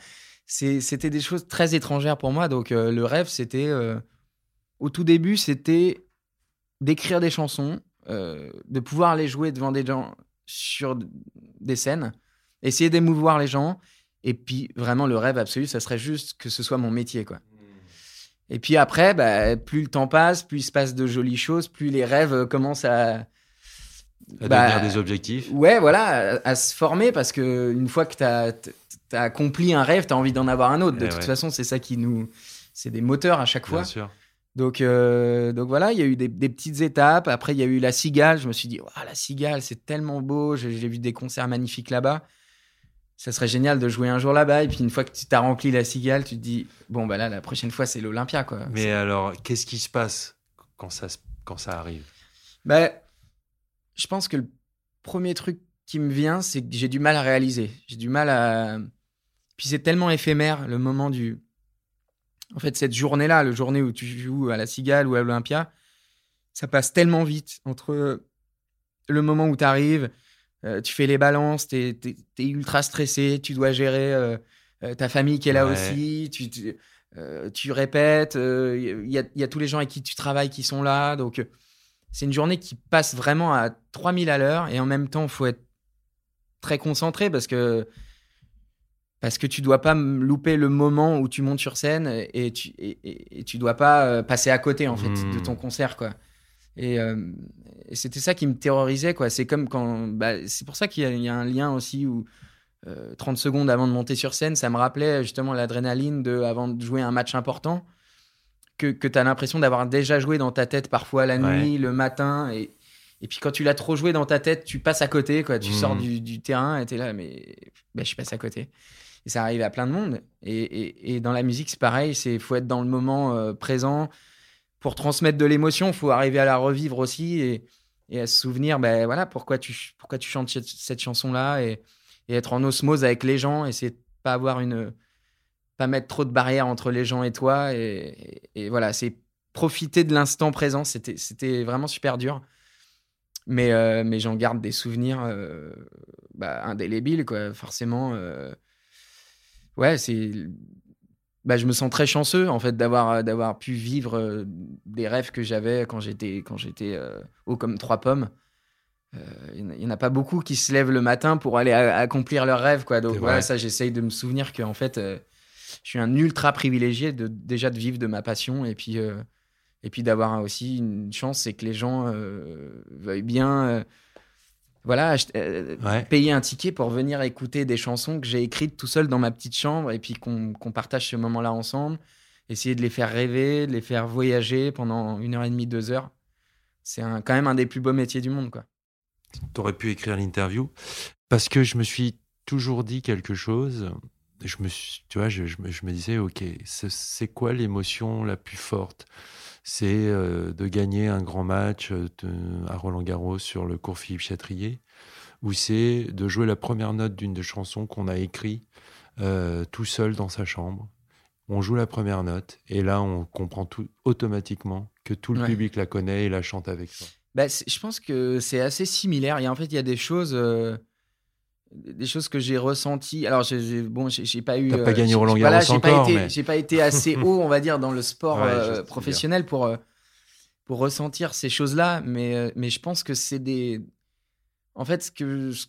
[SPEAKER 1] c'était des choses très étrangères pour moi. Donc, euh, le rêve, c'était. euh, au tout début, c'était d'écrire des chansons, euh, de pouvoir les jouer devant des gens sur des scènes, essayer d'émouvoir les gens. Et puis, vraiment, le rêve absolu, ça serait juste que ce soit mon métier, quoi. Et puis après, bah, plus le temps passe, plus il se passe de jolies choses, plus les rêves euh, commencent à,
[SPEAKER 2] À
[SPEAKER 1] Bah,
[SPEAKER 2] devenir des objectifs.
[SPEAKER 1] Ouais, voilà, à, à se former parce que une fois que tu as, accompli un rêve, tu as envie d'en avoir un autre. De
[SPEAKER 2] Eh
[SPEAKER 1] toute
[SPEAKER 2] ouais.
[SPEAKER 1] façon, c'est ça qui nous. C'est des moteurs à chaque fois.
[SPEAKER 2] Bien sûr.
[SPEAKER 1] Donc, euh, donc voilà, il y a eu des, des petites étapes. Après, il y a eu la cigale. Je me suis dit, Ouah, la cigale, c'est tellement beau. J'ai j'ai vu des concerts magnifiques là-bas. Ça serait génial de jouer un jour là-bas. Et puis, une fois que tu t'as rempli la cigale, tu te dis, bon, bah là, la prochaine fois, c'est l'Olympia, quoi.
[SPEAKER 2] Mais alors, qu'est-ce qui se passe quand ça, quand ça arrive?
[SPEAKER 1] Bah, je pense que le premier truc qui me vient, c'est que j'ai du mal à réaliser. J'ai du mal à. Puis c'est tellement éphémère le moment du. En fait, cette journée-là, le journée où tu joues à la Cigale ou à l'Olympia, ça passe tellement vite entre le moment où tu arrives, tu fais les balances, tu es, ultra stressé, tu dois gérer euh, euh, ta famille qui est là
[SPEAKER 2] Ouais.
[SPEAKER 1] aussi, tu, tu, euh, tu répètes, il y, a, y a tous les gens avec qui tu travailles qui sont là. Donc, euh, c'est une journée qui passe vraiment à 3000 à l'heure et en même temps, il faut être très concentré parce que parce que tu dois pas louper le moment où tu montes sur scène et tu et, et- et tu dois pas euh, passer à côté en fait de ton concert quoi. Et, euh, et c'était ça qui me terrorisait quoi. C'est comme quand bah, c'est pour ça qu'il y, a- il y a un lien aussi où euh, 30 secondes avant de monter sur scène, ça me rappelait justement l'adrénaline de avant de jouer un match important que, que tu as l'impression d'avoir déjà joué dans ta tête parfois la
[SPEAKER 2] Ouais.
[SPEAKER 1] nuit, le matin et et puis quand tu l'as trop joué dans ta tête, tu passes à côté, quoi. Tu sors du, du terrain et t'es là, mais ben, je suis passé à côté. Et ça arrive à plein de monde. Et, et- dans la musique, c'est pareil. C'est faut être dans le moment euh, présent pour transmettre de l'émotion. Faut arriver à la revivre aussi et, à se souvenir, ben voilà, pourquoi tu pourquoi tu chantes cette, chanson-là et, être en osmose avec les gens. Essayer de pas une pas mettre trop de barrières entre les gens et toi. Et voilà, c'est profiter de l'instant présent. C'était c'était vraiment super dur. Mais, euh, mais j'en garde des souvenirs euh, bah, indélébiles, quoi. Forcément, euh, ouais, c'est. Bah, je me sens très chanceux, en fait, d'avoir, d'avoir pu vivre euh, des rêves que j'avais quand j'étais, quand j'étais euh, haut comme trois pommes. Euh, Il n'y en a pas beaucoup qui se lèvent le matin pour aller accomplir leurs rêves, quoi. Donc, voilà, ça, j'essaye de me souvenir qu'en fait, euh, je suis un ultra privilégié de, déjà de vivre de ma passion et puis. euh, et puis d'avoir aussi une chance, c'est que les gens euh, veuillent bien euh, voilà, euh,
[SPEAKER 2] Ouais.
[SPEAKER 1] payer un ticket pour venir écouter des chansons que j'ai écrites tout seul dans ma petite chambre et puis qu'on partage ce moment-là ensemble. Essayer de les faire rêver, de les faire voyager pendant une heure et demie, deux heures. C'est quand même un des plus beaux métiers du monde, quoi.
[SPEAKER 2] T'aurais pu écrire l'interview parce que je me suis toujours dit quelque chose. Je me suis, tu vois, je, je me, je me disais, ok, c'est quoi l'émotion la plus forte? C'est euh, de gagner un grand match euh, à Roland Garros sur le cours Philippe Chatrier, ou c'est de jouer la première note d'une des chansons qu'on a écrit euh, tout seul dans sa chambre. On joue la première note et là, on comprend tout automatiquement que tout le
[SPEAKER 1] Ouais.
[SPEAKER 2] public la connaît et la chante avec toi.
[SPEAKER 1] Bah, je pense que c'est assez similaire. Et en fait, il y a des choses, euh, des choses que j'ai ressenties. Alors, j'ai, bon, j'ai, pas eu.
[SPEAKER 2] T'as pas
[SPEAKER 1] euh,
[SPEAKER 2] gagné Roland Garros
[SPEAKER 1] j'ai pas été,
[SPEAKER 2] mais-
[SPEAKER 1] pas été assez haut, on va dire, dans le sport
[SPEAKER 2] Ouais,
[SPEAKER 1] euh, professionnel pour euh, pour ressentir ces choses-là. Mais mais je pense que c'est des. En fait, ce que ce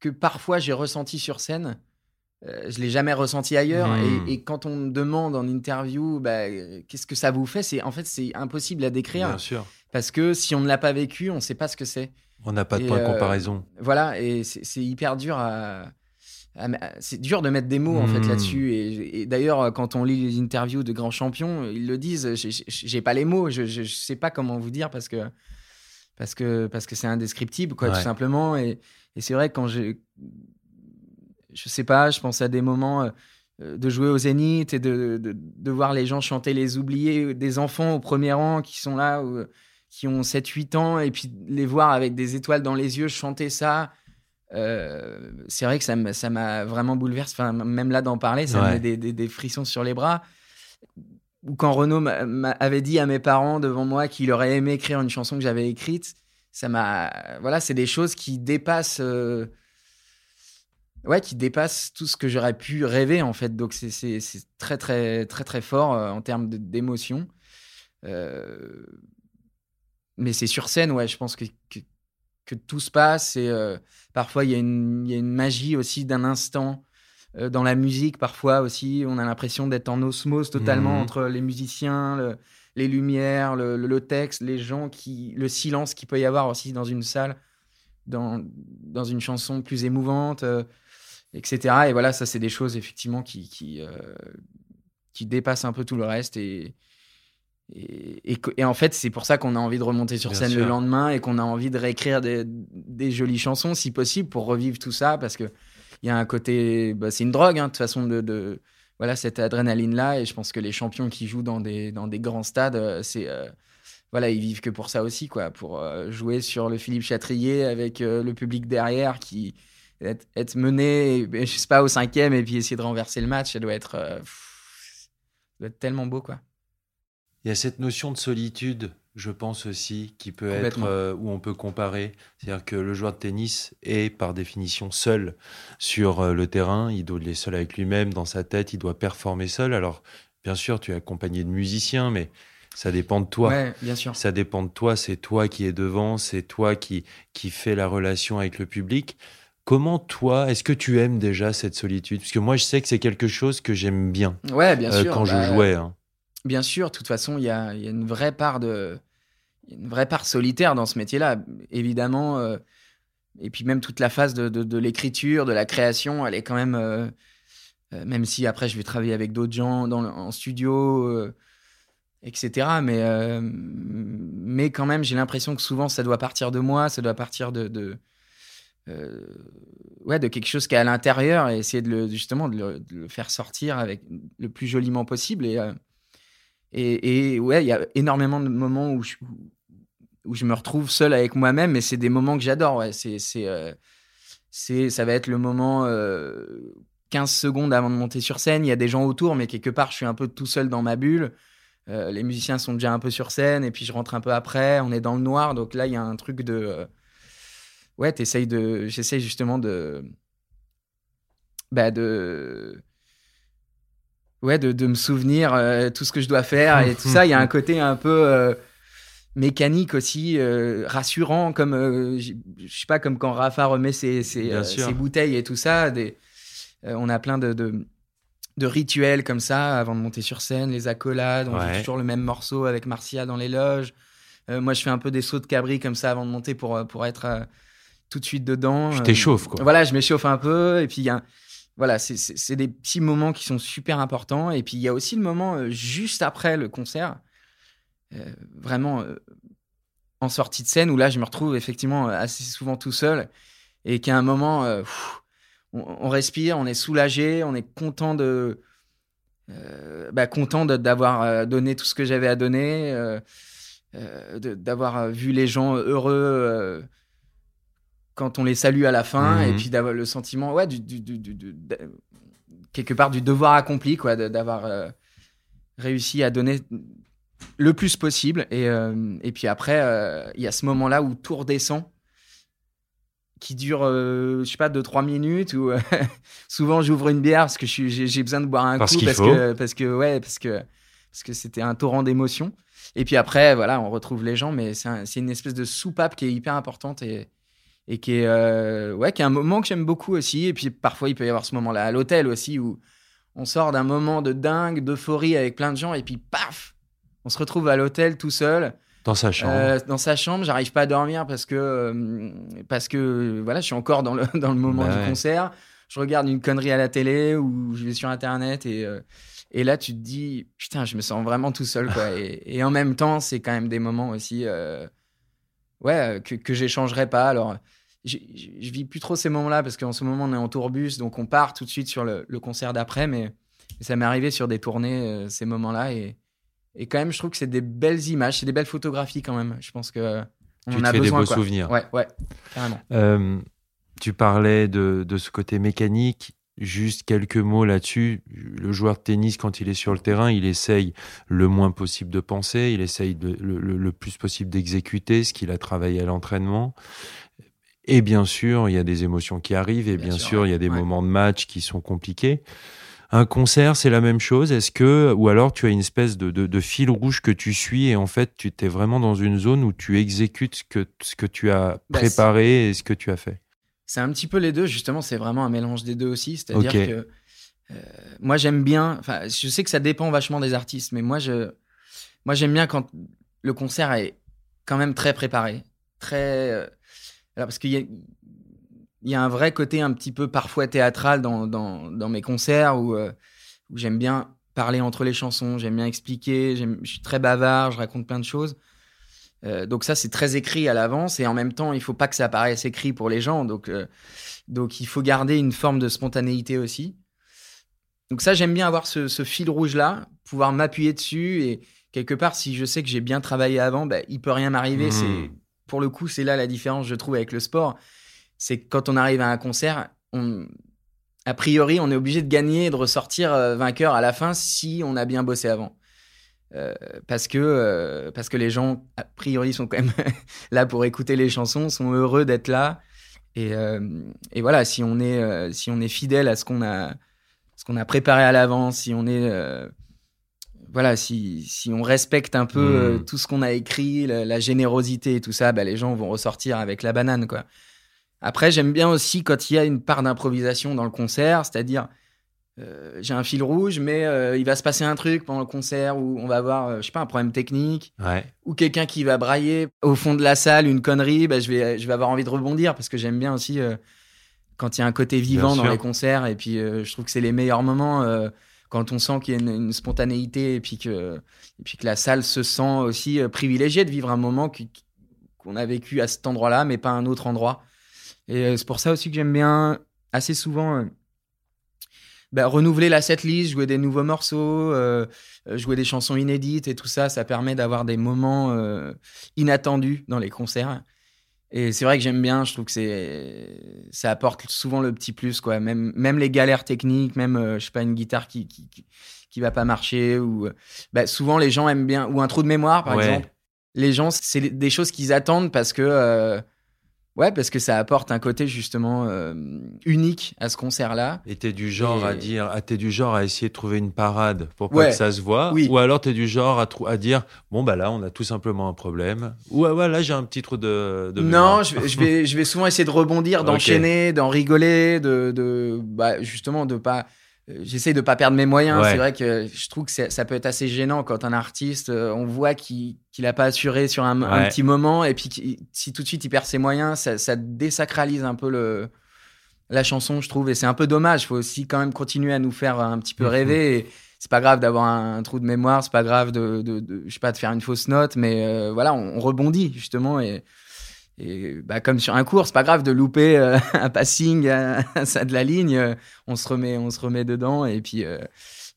[SPEAKER 1] que parfois j'ai ressenti sur scène. euh, je l'ai jamais ressenti ailleurs
[SPEAKER 2] Hmm.
[SPEAKER 1] et, et quand on me demande en interview bah, qu'est-ce que ça vous fait c'est en fait c'est impossible à décrire
[SPEAKER 2] Bien sûr.
[SPEAKER 1] parce que si on ne l'a pas vécu, on ne sait pas ce que c'est.
[SPEAKER 2] On n'a pas de
[SPEAKER 1] Et,
[SPEAKER 2] point de
[SPEAKER 1] euh,
[SPEAKER 2] comparaison.
[SPEAKER 1] Voilà, et c'est hyper dur à. c'est dur de mettre des mots en fait
[SPEAKER 2] Mm.
[SPEAKER 1] là-dessus. Et, et d'ailleurs, quand on lit les interviews de grands champions, ils le disent. j'ai- pas les mots, je, je, je sais pas comment vous dire parce que parce que parce que c'est indescriptible, quoi,
[SPEAKER 2] Ouais.
[SPEAKER 1] tout simplement. Et, et c'est vrai que quand j'ai, je sais pas, je pense à des moments. euh, de jouer au Zénith et de, de, de, voir les gens chanter les oubliés, des enfants au premier rang qui sont là, qui ont 7-8 ans, et puis les voir avec des étoiles dans les yeux chanter ça. Euh, c'est vrai que ça m'a vraiment bouleversé. Enfin, même là d'en parler, ça me met des, des, des, frissons sur les bras. Ou quand Renaud avait dit à mes parents devant moi qu'il aurait aimé écrire une chanson que j'avais écrite, ça m'a. Voilà, c'est des choses qui dépassent. Euh, ouais, qui dépasse tout ce que j'aurais pu rêver en fait. Donc c'est très très très très fort euh, en termes d'émotion. Euh, mais c'est sur scène, ouais, je pense que, que, tout se passe. Et euh, parfois il y, y, a une magie aussi d'un instant. dans la musique, parfois aussi, on a l'impression d'être en osmose totalement mmh entre les musiciens, les lumières, le, le, texte, les gens, qui, le silence qu'il peut y avoir aussi dans une salle, dans, dans une chanson plus émouvante etc. Et voilà, ça, c'est des choses effectivement qui, qui, euh, qui, dépassent un peu tout le reste. Et, et, et, en fait, c'est pour ça qu'on a envie de remonter sur scène le lendemain et qu'on a envie de réécrire des, des, jolies chansons, si possible, pour revivre tout ça. Parce qu'il y a un côté. Bah, c'est une drogue, hein, de toute façon, de, de, voilà, cette adrénaline-là. Et je pense que les champions qui jouent dans des, dans des grands stades, euh, c'est. Euh, voilà, ils vivent que pour ça aussi, quoi, pour jouer sur le Philippe Chatrier avec le public derrière qui, être, mené, je sais pas, au cinquième et puis essayer de renverser le match, ça doit être, euh, doit être tellement beau, quoi.
[SPEAKER 2] Il y a cette notion de solitude, je pense aussi, qui peut être euh, où on peut comparer. C'est-à-dire que le joueur de tennis est par définition seul sur euh, le terrain. Il doit être seul avec lui-même dans sa tête. Il doit performer seul. Alors, bien sûr, tu es accompagné de musiciens, mais ça dépend de toi.
[SPEAKER 1] Ouais, bien sûr.
[SPEAKER 2] Ça dépend de toi. C'est toi qui es devant. C'est toi qui qui fait la relation avec le public. Comment toi, est-ce que tu aimes déjà cette solitude? Parce que moi, je sais que c'est quelque chose que j'aime bien.
[SPEAKER 1] Ouais, bien
[SPEAKER 2] euh,
[SPEAKER 1] sûr.
[SPEAKER 2] Quand je bah, jouais. Hein.
[SPEAKER 1] Bien sûr, de toute façon, il y a, une vraie part de, une vraie part solitaire dans ce métier-là, évidemment. Euh, et puis même toute la phase de, l'écriture, de la création, elle est quand même, euh, euh même si après je vais travailler avec d'autres gens dans en studio, etc. Mais, mais quand même, j'ai l'impression que souvent ça doit partir de moi, ça doit partir de, ouais, de quelque chose qui est à l'intérieur et essayer de le, justement de le, faire sortir avec le plus joliment possible. Et, et, ouais, il y a énormément de moments où je, me retrouve seul avec moi-même, mais c'est des moments que j'adore. Ouais. C'est, c'est, euh, c'est, ça va être le moment 15 secondes avant de monter sur scène. Il y a des gens autour, mais quelque part, je suis un peu tout seul dans ma bulle. les musiciens sont déjà un peu sur scène, et puis je rentre un peu après. On est dans le noir, donc là, il y a un truc de ouais, t'essayes de, j'essaye justement de, bah de, ouais, de, de me souvenir euh, tout ce que je dois faire et tout ça. Il y a un côté un peu euh, mécanique aussi, euh, rassurant, comme, euh, je sais pas, comme quand Rafa remet ses, ses, ses bouteilles et tout ça. Des, on a plein de, de, de, rituels comme ça avant de monter sur scène, les accolades, on ouais. joue toujours le même morceau avec Marcia dans les loges. moi, je fais un peu des sauts de cabri comme ça avant de monter pour, pour être tout de suite dedans.
[SPEAKER 2] Je t'échauffe, quoi.
[SPEAKER 1] Voilà, je m'échauffe un peu. Et puis, il y a, voilà, c'est des petits moments qui sont super importants. Et puis, il y a aussi le moment euh, juste après le concert, euh, vraiment euh, en sortie de scène, où là, je me retrouve effectivement assez souvent tout seul. Et a un moment, on, respire, on est soulagé, on est content de. Bah, content d'avoir donné tout ce que j'avais à donner, d'avoir vu les gens heureux quand on les salue à la fin mmh. et puis d'avoir le sentiment ouais du, du, du, du quelque part du devoir accompli quoi d'avoir euh, réussi à donner le plus possible et, euh, et puis après euh, il y a ce moment là où tout redescend qui dure je sais pas deux trois minutes ou souvent j'ouvre une bière parce que j'ai besoin de boire un
[SPEAKER 2] parce
[SPEAKER 1] coup parce
[SPEAKER 2] faut.
[SPEAKER 1] que parce que ouais parce que parce que c'était un torrent d'émotions et puis après voilà on retrouve les gens mais c'est un, une espèce de soupape qui est hyper importante et et qui est, euh, ouais, qui est un moment que j'aime beaucoup aussi. Et puis parfois, il peut y avoir ce moment-là à l'hôtel aussi où on sort d'un moment de dingue, d'euphorie avec plein de gens, et puis paf, on se retrouve à l'hôtel tout seul.
[SPEAKER 2] Dans sa chambre.
[SPEAKER 1] Euh, dans sa chambre, j'arrive pas à dormir parce que, euh, parce que voilà, je suis encore dans le, dans le moment bah du ouais. concert. Je regarde une connerie à la télé ou je vais sur Internet et, et là, tu te dis, putain, je me sens vraiment tout seul. Quoi. et, et en même temps, c'est quand même des moments aussi ouais, que, que j'échangerai pas. Alors, je, je, vis plus trop ces moments-là parce qu'en ce moment, on est en tourbus, donc on part tout de suite sur le, le concert d'après. Mais ça m'est arrivé sur des tournées, euh, ces moments-là. Et, et quand même, je trouve que c'est des belles images, c'est des belles photographies quand même. Je pense que on
[SPEAKER 2] Tu te
[SPEAKER 1] a
[SPEAKER 2] fais des beaux
[SPEAKER 1] quoi.
[SPEAKER 2] souvenirs.
[SPEAKER 1] Ouais, ouais, carrément.
[SPEAKER 2] Euh, tu parlais de, de ce côté mécanique. Juste quelques mots là-dessus. Le joueur de tennis, quand il est sur le terrain, il essaye le moins possible de penser, il essaye de- le, le- le plus possible d'exécuter ce qu'il a travaillé à l'entraînement. Et bien sûr, il y a des émotions qui arrivent, et bien,
[SPEAKER 1] Bien
[SPEAKER 2] sûr, il y a des
[SPEAKER 1] ouais.
[SPEAKER 2] moments de match qui sont compliqués. Un concert, c'est la même chose. Est-ce que, ou alors tu as une espèce de, de- de fil rouge que tu suis et en fait, tu es vraiment dans une zone où tu exécutes ce que, ce que tu as
[SPEAKER 1] Bah,
[SPEAKER 2] préparé et ce que tu as fait?
[SPEAKER 1] C'est un petit peu les deux, justement, c'est vraiment un mélange des deux aussi. C'est-à-dire que euh, moi j'aime bien, enfin, je sais que ça dépend vachement des artistes, mais moi je, moi j'aime bien quand le concert est quand même très préparé, très, euh, parce qu'il y a, il y a un vrai côté un petit peu parfois théâtral dans, dans, dans mes concerts où, euh, où j'aime bien parler entre les chansons, j'aime bien expliquer, je suis très bavard, je raconte plein de choses. Euh, donc ça, c'est très écrit à l'avance et en même temps, il faut pas que ça paraisse écrit pour les gens. Donc, euh, donc il faut garder une forme de spontanéité aussi. Donc ça, j'aime bien avoir ce, ce fil rouge-là, pouvoir m'appuyer dessus et quelque part, si je sais que j'ai bien travaillé avant, bah, il peut rien m'arriver. C'est Pour le coup, c'est là la différence, je trouve, avec le sport. C'est quand on arrive à un concert, on... a priori, on est obligé de gagner et de ressortir euh, vainqueur à la fin si on a bien bossé avant. Euh, parce que euh, parce que les gens a priori sont quand même là pour écouter les chansons, sont heureux d'être là et, et voilà si on est si on est fidèle à ce qu'on a ce qu'on a préparé à l'avance, si on est voilà si si on respecte un peu euh, tout ce qu'on a écrit, la, la générosité et tout ça, bah, les gens vont ressortir avec la banane quoi. Après j'aime bien aussi quand il y a une part d'improvisation dans le concert, c'est-à-dire euh, j'ai un fil rouge, mais euh, il va se passer un truc pendant le concert où on va avoir, euh, je sais pas, un problème technique
[SPEAKER 2] Ouais.
[SPEAKER 1] ou quelqu'un qui va brailler au fond de la salle une connerie. Bah, je vais, je vais avoir envie de rebondir parce que j'aime bien aussi quand il y a un côté vivant
[SPEAKER 2] Bien
[SPEAKER 1] dans
[SPEAKER 2] sûr.
[SPEAKER 1] les concerts. Et puis, je trouve que c'est les meilleurs moments quand on sent qu'il y a une, spontanéité et puis que, la salle se sent aussi euh, privilégiée de vivre un moment qu'on a vécu à cet endroit-là, mais pas à un autre endroit. Et euh, c'est pour ça aussi que j'aime bien assez souvent euh, bah, renouveler la setlist, jouer des nouveaux morceaux, jouer des chansons inédites et tout ça. Ça permet d'avoir des moments inattendus dans les concerts. Et c'est vrai que j'aime bien, je trouve que c'est ça apporte souvent le petit plus quoi. Même même les galères techniques, même euh, je sais pas une guitare qui qui qui, qui va pas marcher ou euh, bah, souvent les gens aiment bien ou un trou de mémoire par
[SPEAKER 2] Ouais.
[SPEAKER 1] exemple. Les gens c'est des choses qu'ils attendent parce que euh, ouais parce que ça apporte un côté justement euh, unique à ce concert là.
[SPEAKER 2] Et t'es du genre
[SPEAKER 1] Et-
[SPEAKER 2] à dire, ah, t'es du genre à essayer de trouver une parade pour pas
[SPEAKER 1] Ouais.
[SPEAKER 2] que ça se voit,
[SPEAKER 1] Oui.
[SPEAKER 2] ou alors t'es du genre à, dire, bon bah là on a tout simplement un problème, ou ah ouais là j'ai un petit trou de. de
[SPEAKER 1] Non, je vais, je vais, je vais souvent essayer de rebondir, d'enchaîner, d'en rigoler, de, de bah, justement de pas. euh, J'essaie de pas perdre mes moyens.
[SPEAKER 2] Ouais.
[SPEAKER 1] C'est vrai que je trouve que ça peut être assez gênant quand un artiste, euh, on voit qu'il qu'il a pas assuré sur un, petit moment et puis si tout de suite il perd ses moyens, ça, ça désacralise un peu le la chanson, je trouve. Et c'est un peu dommage. Il faut aussi quand même continuer à nous faire un petit peu
[SPEAKER 2] Mhm.
[SPEAKER 1] rêver. Et c'est pas grave d'avoir un, un trou de mémoire, c'est pas grave de, de, de- je sais pas, de faire une fausse note, mais euh, voilà, on, on rebondit justement. Et, et bah, comme sur un cours, c'est pas grave de louper euh, un passing à, à ça de la ligne. euh, on se remet, on se remet dedans. Et puis. euh,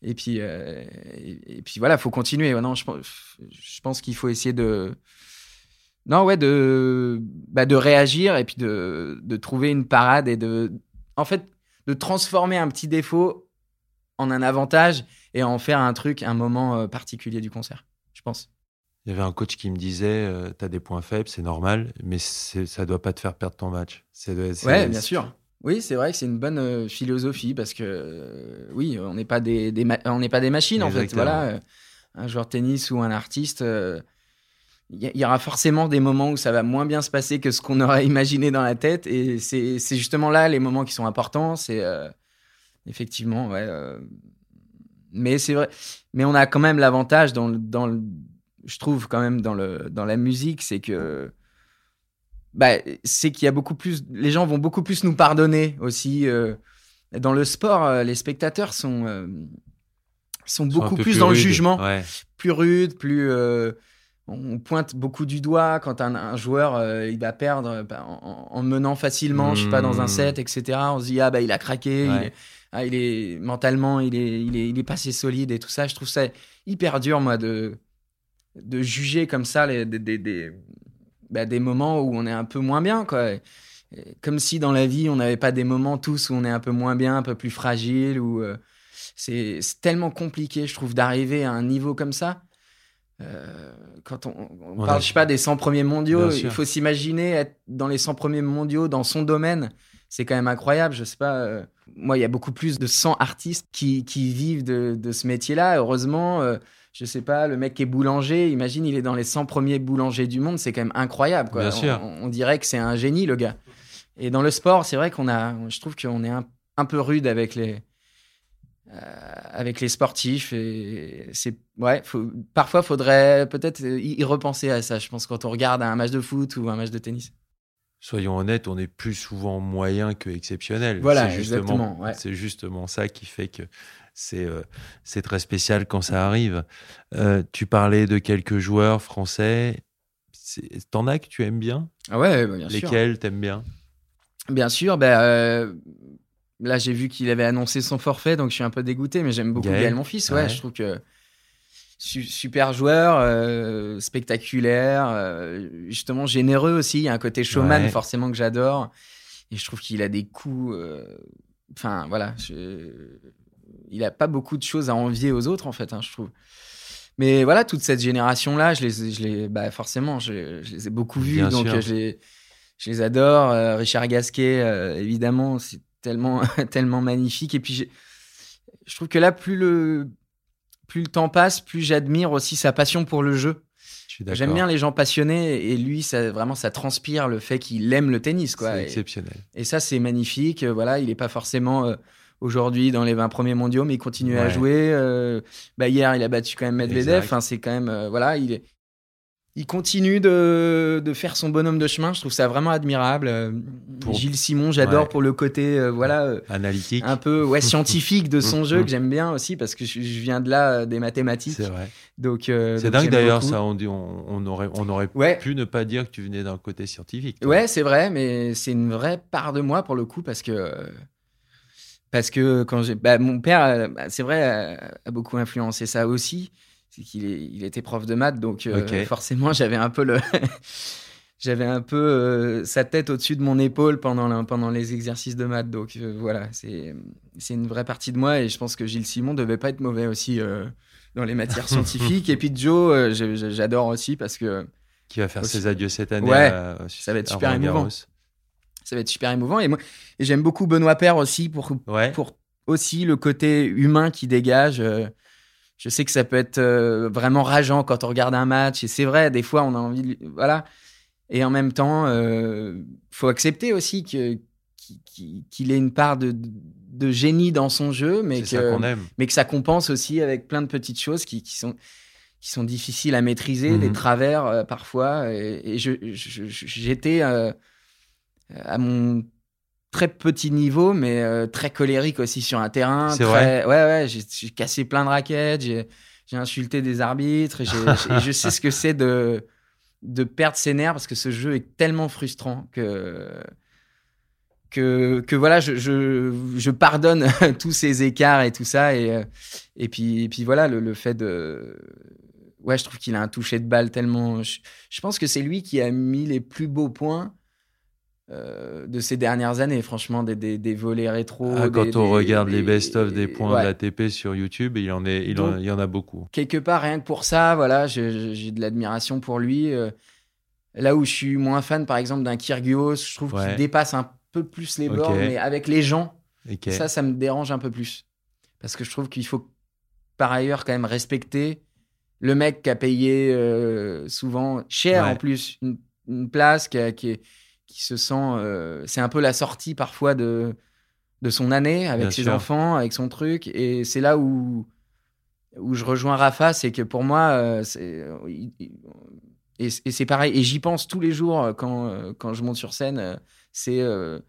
[SPEAKER 1] et puis, euh, et, et puis voilà, faut continuer. Non, je, pense- je pense qu'il faut essayer de, non, ouais, de, bah, de réagir et puis de, de trouver une parade et de, en fait, de transformer un petit défaut en un avantage et en faire un truc, un moment euh, particulier du concert, je pense.
[SPEAKER 2] Il y avait un coach qui me disait, euh, t'as des points faibles, c'est normal, mais ça doit pas te faire perdre ton match. C'est-
[SPEAKER 1] Ouais, bien sûr. Oui, c'est vrai que c'est une bonne euh, philosophie parce que euh, oui, on n'est pas des, on n'est pas des machines en fait. Voilà, euh, un joueur de tennis ou un artiste, il y, aura forcément des moments où ça va moins bien se passer que ce qu'on aurait imaginé dans la tête, et c'est c'est justement là les moments qui sont importants. C'est effectivement, ouais. mais c'est vrai, mais on a quand même l'avantage dans dans le, je trouve quand même dans le dans la musique, c'est que bah, c'est qu'il y a beaucoup plus. Les gens vont beaucoup plus nous pardonner aussi. euh, dans le sport, euh, les spectateurs sont, euh, sont beaucoup plus, dans le jugement,
[SPEAKER 2] Ouais.
[SPEAKER 1] plus rudes, plus. euh, on pointe beaucoup du doigt quand un, un joueur euh, il va perdre bah, en, en menant facilement, je sais pas, dans un
[SPEAKER 2] Hmm.
[SPEAKER 1] set, etc. On se dit, ah bah il a craqué.
[SPEAKER 2] Ouais.
[SPEAKER 1] il- ah, il est mentalement, il est, il est, il est pas assez solide et tout ça. Je trouve ça hyper dur, moi, de, de juger comme ça les, des, des, des, bah, des moments où on est un peu moins bien, quoi. Comme si dans la vie, on n'avait pas des moments tous où on est un peu moins bien, un peu plus fragile, ou euh, c'est tellement compliqué, je trouve, d'arriver à un niveau comme ça. Euh, quand on, on parle, je sais pas, des 100 premiers mondiaux, il faut s'imaginer être dans les 100 premiers mondiaux dans son domaine. C'est quand même incroyable. Je sais pas, euh, moi, il y a beaucoup plus de 100 artistes qui, qui vivent de, de ce métier-là. Heureusement, je sais pas, le mec qui est boulanger, imagine, il est dans les 100 premiers boulangers du monde. C'est quand même incroyable. Quoi.
[SPEAKER 2] Bien sûr.
[SPEAKER 1] On, on dirait que c'est un génie, le gars. Et dans le sport, c'est vrai qu'on a, je trouve qu'on est un, un peu rude avec les, euh, avec les sportifs. Et c'est, ouais, faut, parfois, faudrait peut-être y, repenser à ça. Je pense quand on regarde un match de foot ou un match de tennis.
[SPEAKER 2] Soyons honnêtes, on est plus souvent moyen que exceptionnel.
[SPEAKER 1] Voilà,
[SPEAKER 2] c'est justement,
[SPEAKER 1] ouais.
[SPEAKER 2] c'est justement ça qui fait que c'est euh, c'est très spécial quand ça arrive. Euh, tu parlais de quelques joueurs français. T'en as que tu aimes bien?
[SPEAKER 1] Ah ouais, bah, bien sûr.
[SPEAKER 2] Lesquels t'aimes bien?
[SPEAKER 1] Bien sûr, ben, euh, là j'ai vu qu'il avait annoncé son forfait, donc je suis un peu dégoûté, mais j'aime beaucoup
[SPEAKER 2] Gaël.
[SPEAKER 1] Mon fils. Ouais,
[SPEAKER 2] Ouais.
[SPEAKER 1] je trouve que su- super joueur, spectaculaire, justement généreux aussi. Il y a un côté showman
[SPEAKER 2] Ouais.
[SPEAKER 1] forcément que j'adore, et je trouve qu'il a des coups. Enfin voilà, je- il a pas beaucoup de choses à envier aux autres en fait, hein, je trouve. Mais voilà, toute cette génération-là, je les, je les, bah forcément, je, je les ai beaucoup vus,
[SPEAKER 2] Bien
[SPEAKER 1] donc euh, je les, je les adore. Euh, Richard Gasquet, euh, évidemment, c'est tellement, tellement magnifique. Et puis, je trouve que là, plus le, plus le temps passe, plus j'admire aussi sa passion pour le jeu. J'aime bien les gens passionnés et lui, ça, vraiment, ça transpire le fait qu'il aime le tennis.
[SPEAKER 2] C'est exceptionnel.
[SPEAKER 1] et ça, c'est magnifique. Voilà, il n'est pas forcément euh, aujourd'hui dans les 20 premiers mondiaux, mais il continue à jouer. Euh, bah, hier, il a battu quand même Medvedev. Enfin, c'est quand même. euh, voilà, il, est- il continue de, de faire son bonhomme de chemin. Je trouve ça vraiment admirable. Euh,
[SPEAKER 2] Pour-
[SPEAKER 1] Gilles Simon, j'adore
[SPEAKER 2] Ouais.
[SPEAKER 1] pour le côté. euh, voilà.
[SPEAKER 2] Analytique,
[SPEAKER 1] un peu ouais, scientifique de son jeu
[SPEAKER 2] Mhm.
[SPEAKER 1] que j'aime bien aussi parce que je, je viens de là des mathématiques
[SPEAKER 2] c'est vrai.
[SPEAKER 1] donc euh,
[SPEAKER 2] C'est dingue d'ailleurs, ça. On, dit, on, on aurait, on aurait
[SPEAKER 1] Ouais.
[SPEAKER 2] pu ne pas dire que tu venais d'un côté scientifique. toi.
[SPEAKER 1] Ouais, c'est vrai, mais c'est une vraie part de moi pour le coup parce que parce que quand j'ai bah, mon père, euh, bah, c'est vrai, a, a beaucoup influencé ça aussi. C'est qu'il est, il était prof de maths, donc euh, forcément j'avais un peu le j'avais un peu euh, sa tête au-dessus de mon épaule pendant la- pendant les exercices de maths. Donc euh, voilà, c'est c'est une vraie partie de moi et je pense que Gilles Simon devait pas être mauvais aussi. euh, dans les matières scientifiques et puis Joe euh, j'adore aussi parce que
[SPEAKER 2] Qui va faire
[SPEAKER 1] Aussi.
[SPEAKER 2] ses adieux cette année.
[SPEAKER 1] Ouais,
[SPEAKER 2] à-
[SPEAKER 1] ça va être super émouvant. Ça va être super émouvant et moi et j'aime beaucoup Benoît Père aussi pour
[SPEAKER 2] Ouais.
[SPEAKER 1] pour aussi le côté humain qui dégage. euh, je sais que ça peut être euh, vraiment rageant quand on regarde un match, et c'est vrai, des fois on a envie de... Voilà. Et en même temps, euh, faut accepter aussi que, qu'il- ait une part de, de génie dans son jeu, mais que,
[SPEAKER 2] qu'on aime.
[SPEAKER 1] mais que ça compense aussi avec plein de petites choses qui, qui sont qui sont difficiles à maîtriser,
[SPEAKER 2] Mhm.
[SPEAKER 1] des travers euh, parfois. Et, et je, je- je- j'étais à mon très petit niveau, mais euh, très colérique aussi sur un terrain.
[SPEAKER 2] C'est
[SPEAKER 1] très- Ouais, ouais, j'ai, cassé plein de raquettes, j'ai, insulté des arbitres, je sais ce que c'est de, de perdre ses nerfs parce que ce jeu est tellement frustrant que. Que, que voilà, je, je, je pardonne tous ces écarts et tout ça. Et, euh, et, puis, et puis voilà, le, le fait de. Ouais, je trouve qu'il a un toucher de balle tellement. Je, je pense que c'est lui qui a mis les plus beaux points euh, de ces dernières années, franchement, des, des, des volets rétro.
[SPEAKER 2] Ah, quand
[SPEAKER 1] des-
[SPEAKER 2] on regarde les best-of des points
[SPEAKER 1] ouais.
[SPEAKER 2] de l'ATP sur YouTube, il, en est, il, en, il y en a beaucoup.
[SPEAKER 1] quelque part, rien que pour ça, voilà, j'ai de l'admiration pour lui. euh, là où je suis moins fan, par exemple, d'un Kyrgios, je trouve
[SPEAKER 2] Ouais.
[SPEAKER 1] qu'il dépasse un peu plus les
[SPEAKER 2] Ok.
[SPEAKER 1] bornes, mais avec les gens, ça, ça me dérange un peu plus. Parce que je trouve qu'il faut, par ailleurs, quand même respecter le mec qui a payé euh, souvent cher
[SPEAKER 2] Ouais.
[SPEAKER 1] en plus une, une place qui, a- qui, est- qui se sent. euh, c'est un peu la sortie parfois de, de son année avec
[SPEAKER 2] Bien
[SPEAKER 1] ses
[SPEAKER 2] sûr.
[SPEAKER 1] enfants, avec son truc. Et c'est là où, où je rejoins Rafa, c'est que pour moi, euh, c'est. il- Et, et c'est pareil, et j'y pense tous les jours euh, quand, euh, quand je monte sur scène. euh, C'est, euh,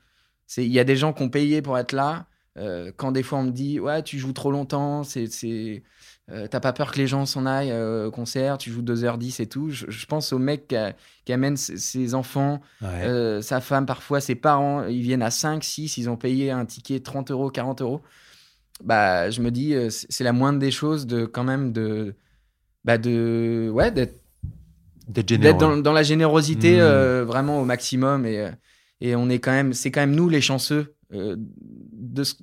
[SPEAKER 1] c'est, il y a des gens qui ont payé pour être là. Euh, quand des fois on me dit ouais tu joues trop longtemps, c'est, c'est, euh, t'as pas peur que les gens s'en aillent euh, au concert, tu joues 2h10 et tout. Je, je pense au mec qui, a- qui amène ses, ses enfants,
[SPEAKER 2] Ouais.
[SPEAKER 1] euh, sa femme, parfois ses parents, ils viennent à 5, 6, ils ont payé un ticket 30 euros, 40 euros. bah, je me dis, c'est la moindre des choses de quand même de, bah, de, ouais, d'être
[SPEAKER 2] D'être
[SPEAKER 1] dans, dans la générosité
[SPEAKER 2] Mm.
[SPEAKER 1] euh, vraiment au maximum et, et on est quand même c'est quand même nous les chanceux de ce-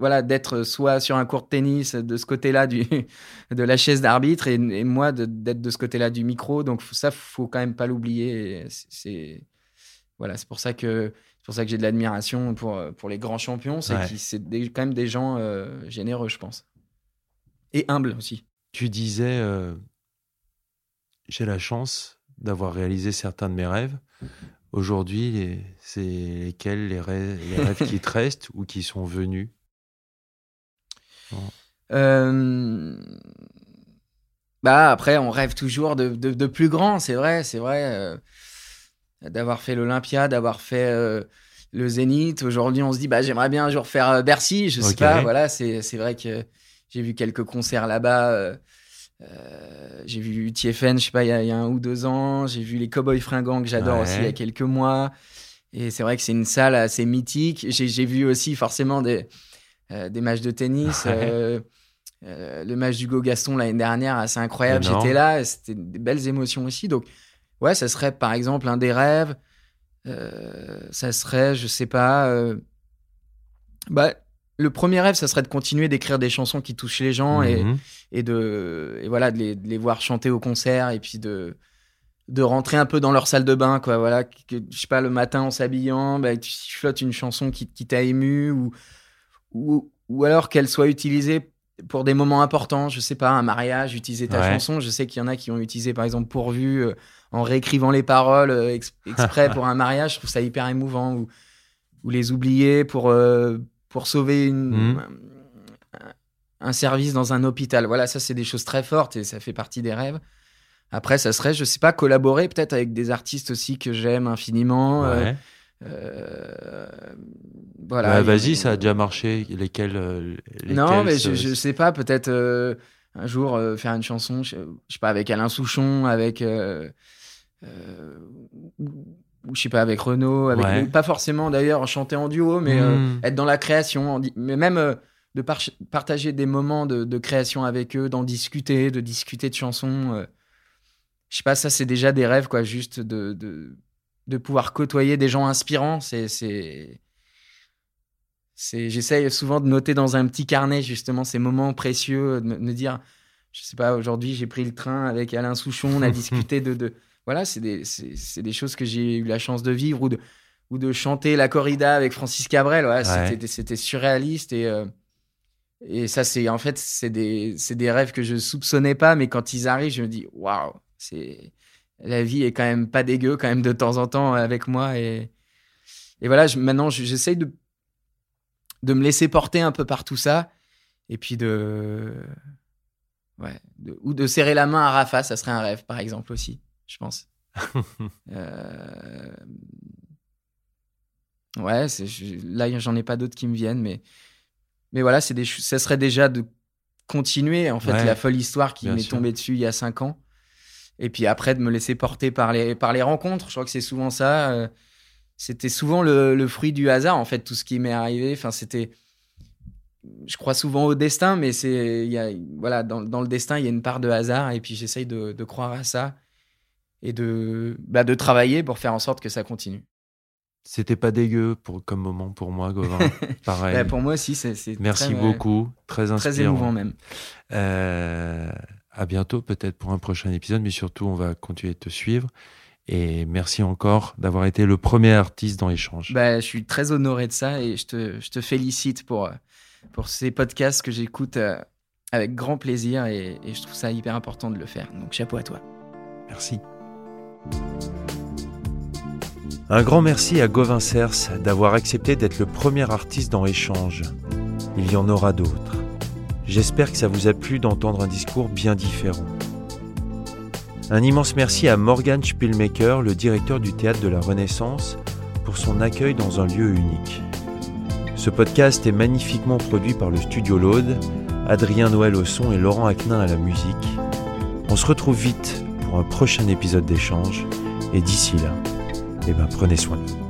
[SPEAKER 1] voilà d'être soit sur un court de tennis de ce côté-là du de la chaise d'arbitre et, et moi d'être de ce côté-là du micro. Donc ça faut quand même pas l'oublier. C'est- voilà c'est pour ça que c'est pour ça que j'ai de l'admiration pour pour les grands champions. C'est
[SPEAKER 2] Ouais.
[SPEAKER 1] quand même des gens euh, généreux je pense. Et humbles aussi.
[SPEAKER 2] Tu disais, euh, j'ai la chance d'avoir réalisé certains de mes rêves. Aujourd'hui, c'est lesquels les rêves, les rêves qui te restent ou qui sont venus?
[SPEAKER 1] Euh, Bah après, on rêve toujours de, de, de plus grand, c'est vrai, c'est vrai. euh, d'avoir fait l'Olympia, d'avoir fait euh, le Zénith. Aujourd'hui, on se dit, bah j'aimerais bien un jour faire Bercy. Je sais pas. Voilà, c'est c'est vrai que j'ai vu quelques concerts là-bas. j'ai vu TFN, je sais pas, il y, a- il y a un ou deux ans. J'ai vu les Cowboys Fringants que j'adore
[SPEAKER 2] Ouais.
[SPEAKER 1] aussi il y a quelques mois. Et c'est vrai que c'est une salle assez mythique. J'ai j'ai vu aussi forcément des, des matchs de tennis.
[SPEAKER 2] Ouais.
[SPEAKER 1] euh, euh, le match d'Hugo Gaston l'année dernière, assez incroyable. J'étais là, c'était des belles émotions aussi. Donc, ouais, ça serait par exemple un des rêves. Euh, ça serait, je sais pas. euh, Bah, le premier rêve, ça serait de continuer d'écrire des chansons qui touchent les gens et,
[SPEAKER 2] Mhm.
[SPEAKER 1] et de et voilà de les, de les voir chanter au concert et puis de de rentrer un peu dans leur salle de bain quoi voilà que, je sais pas le matin en s'habillant bah, tu flottes une chanson qui, qui t'a ému ou ou, ou alors qu'elle soit utilisée pour des moments importants je sais pas un mariage utiliser ta
[SPEAKER 2] Ouais.
[SPEAKER 1] chanson je sais qu'il y en a qui ont utilisé par exemple pourvu euh, en réécrivant les paroles euh, ex- exprès pour un mariage je trouve ça hyper émouvant ou ou les oublier pour euh, pour sauver une
[SPEAKER 2] Mhm.
[SPEAKER 1] un service dans un hôpital. Voilà, ça, c'est des choses très fortes et ça fait partie des rêves. Après, ça serait, je sais pas, collaborer peut-être avec des artistes aussi que j'aime infiniment.
[SPEAKER 2] Ouais.
[SPEAKER 1] Euh, voilà. A-
[SPEAKER 2] Vas-y, ça a déjà marché. Lesquels, euh,
[SPEAKER 1] Non, mais
[SPEAKER 2] se-
[SPEAKER 1] je, je sais pas, peut-être euh, un jour euh, faire une chanson, je, je sais pas, avec Alain Souchon, avec. ou je sais pas, avec Renaud, avec,
[SPEAKER 2] Ouais.
[SPEAKER 1] ou pas forcément d'ailleurs chanter en duo, mais euh,
[SPEAKER 2] Mm.
[SPEAKER 1] être dans la création, mais même de par- partager des moments de, de création avec eux, d'en discuter, de discuter de chansons. je sais pas, ça c'est déjà des rêves, quoi, juste de, de, de pouvoir côtoyer des gens inspirants. C'est, c'est, c'est, j'essaye souvent de noter dans un petit carnet justement ces moments précieux, de me, dire, je sais pas, aujourd'hui j'ai pris le train avec Alain Souchon, on a discuté de, de voilà, c'est des, c'est, des choses que j'ai eu la chance de vivre ou de, ou de chanter la corrida avec Francis Cabrel. Ouais,
[SPEAKER 2] Ouais.
[SPEAKER 1] C'était, c'était surréaliste et euh, et ça c'est en fait c'est des, c'est des rêves que je soupçonnais pas, mais quand ils arrivent, je me dis waouh, c'est la vie est quand même pas dégueu quand même de temps en temps avec moi et et voilà, je, maintenant je- j'essaye de de me laisser porter un peu par tout ça et puis de ouais de- ou de serrer la main à Rafa, ça serait un rêve par exemple aussi, je pense. Euh, Ouais, je- là, j'en ai pas d'autres qui me viennent, mais, mais voilà, c'est des, ça serait déjà de continuer, en fait,
[SPEAKER 2] Ouais,
[SPEAKER 1] la folle histoire qui m'est tombée dessus il y a cinq ans. Et puis après, de me laisser porter par les, par les rencontres. Je crois que c'est souvent ça. euh, c'était souvent le, le fruit du hasard, en fait, tout ce qui m'est arrivé. Enfin, c'était. Je crois souvent au destin, mais c'est. voilà, dans, dans le destin, il y a une part de hasard. Et puis j'essaye de, de croire à ça et de, bah, de travailler pour faire en sorte que ça continue.
[SPEAKER 2] C'était pas dégueu pour, comme moment pour moi, Gauvin. Pareil.
[SPEAKER 1] Bah, pour moi aussi, c'est.
[SPEAKER 2] Merci
[SPEAKER 1] très,
[SPEAKER 2] beaucoup. Très inspirant.
[SPEAKER 1] Très émouvant même.
[SPEAKER 2] Euh, bientôt, peut-être pour un prochain épisode, mais surtout, on va continuer de te suivre. Et merci encore d'avoir été le premier artiste dans l'échange.
[SPEAKER 1] Bah, je suis très honoré de ça et je te, je te félicite pour, pour ces podcasts que j'écoute euh, avec grand plaisir et, et je trouve ça hyper important de le faire. Donc chapeau à toi.
[SPEAKER 2] Merci. Un grand merci à Gauvin Cers d'avoir accepté d'être le premier artiste dans Échange. Il y en aura d'autres. J'espère que ça vous a plu d'entendre un discours bien différent. Un immense merci à Morgan Spielmaker, le directeur du théâtre de la Renaissance, pour son accueil dans un lieu unique. Ce podcast est magnifiquement produit par le studio Laude, Adrien Noël au son et Laurent Aquin à la musique. On se retrouve vite pour un prochain épisode d'échange et d'ici là, eh ben prenez soin de vous.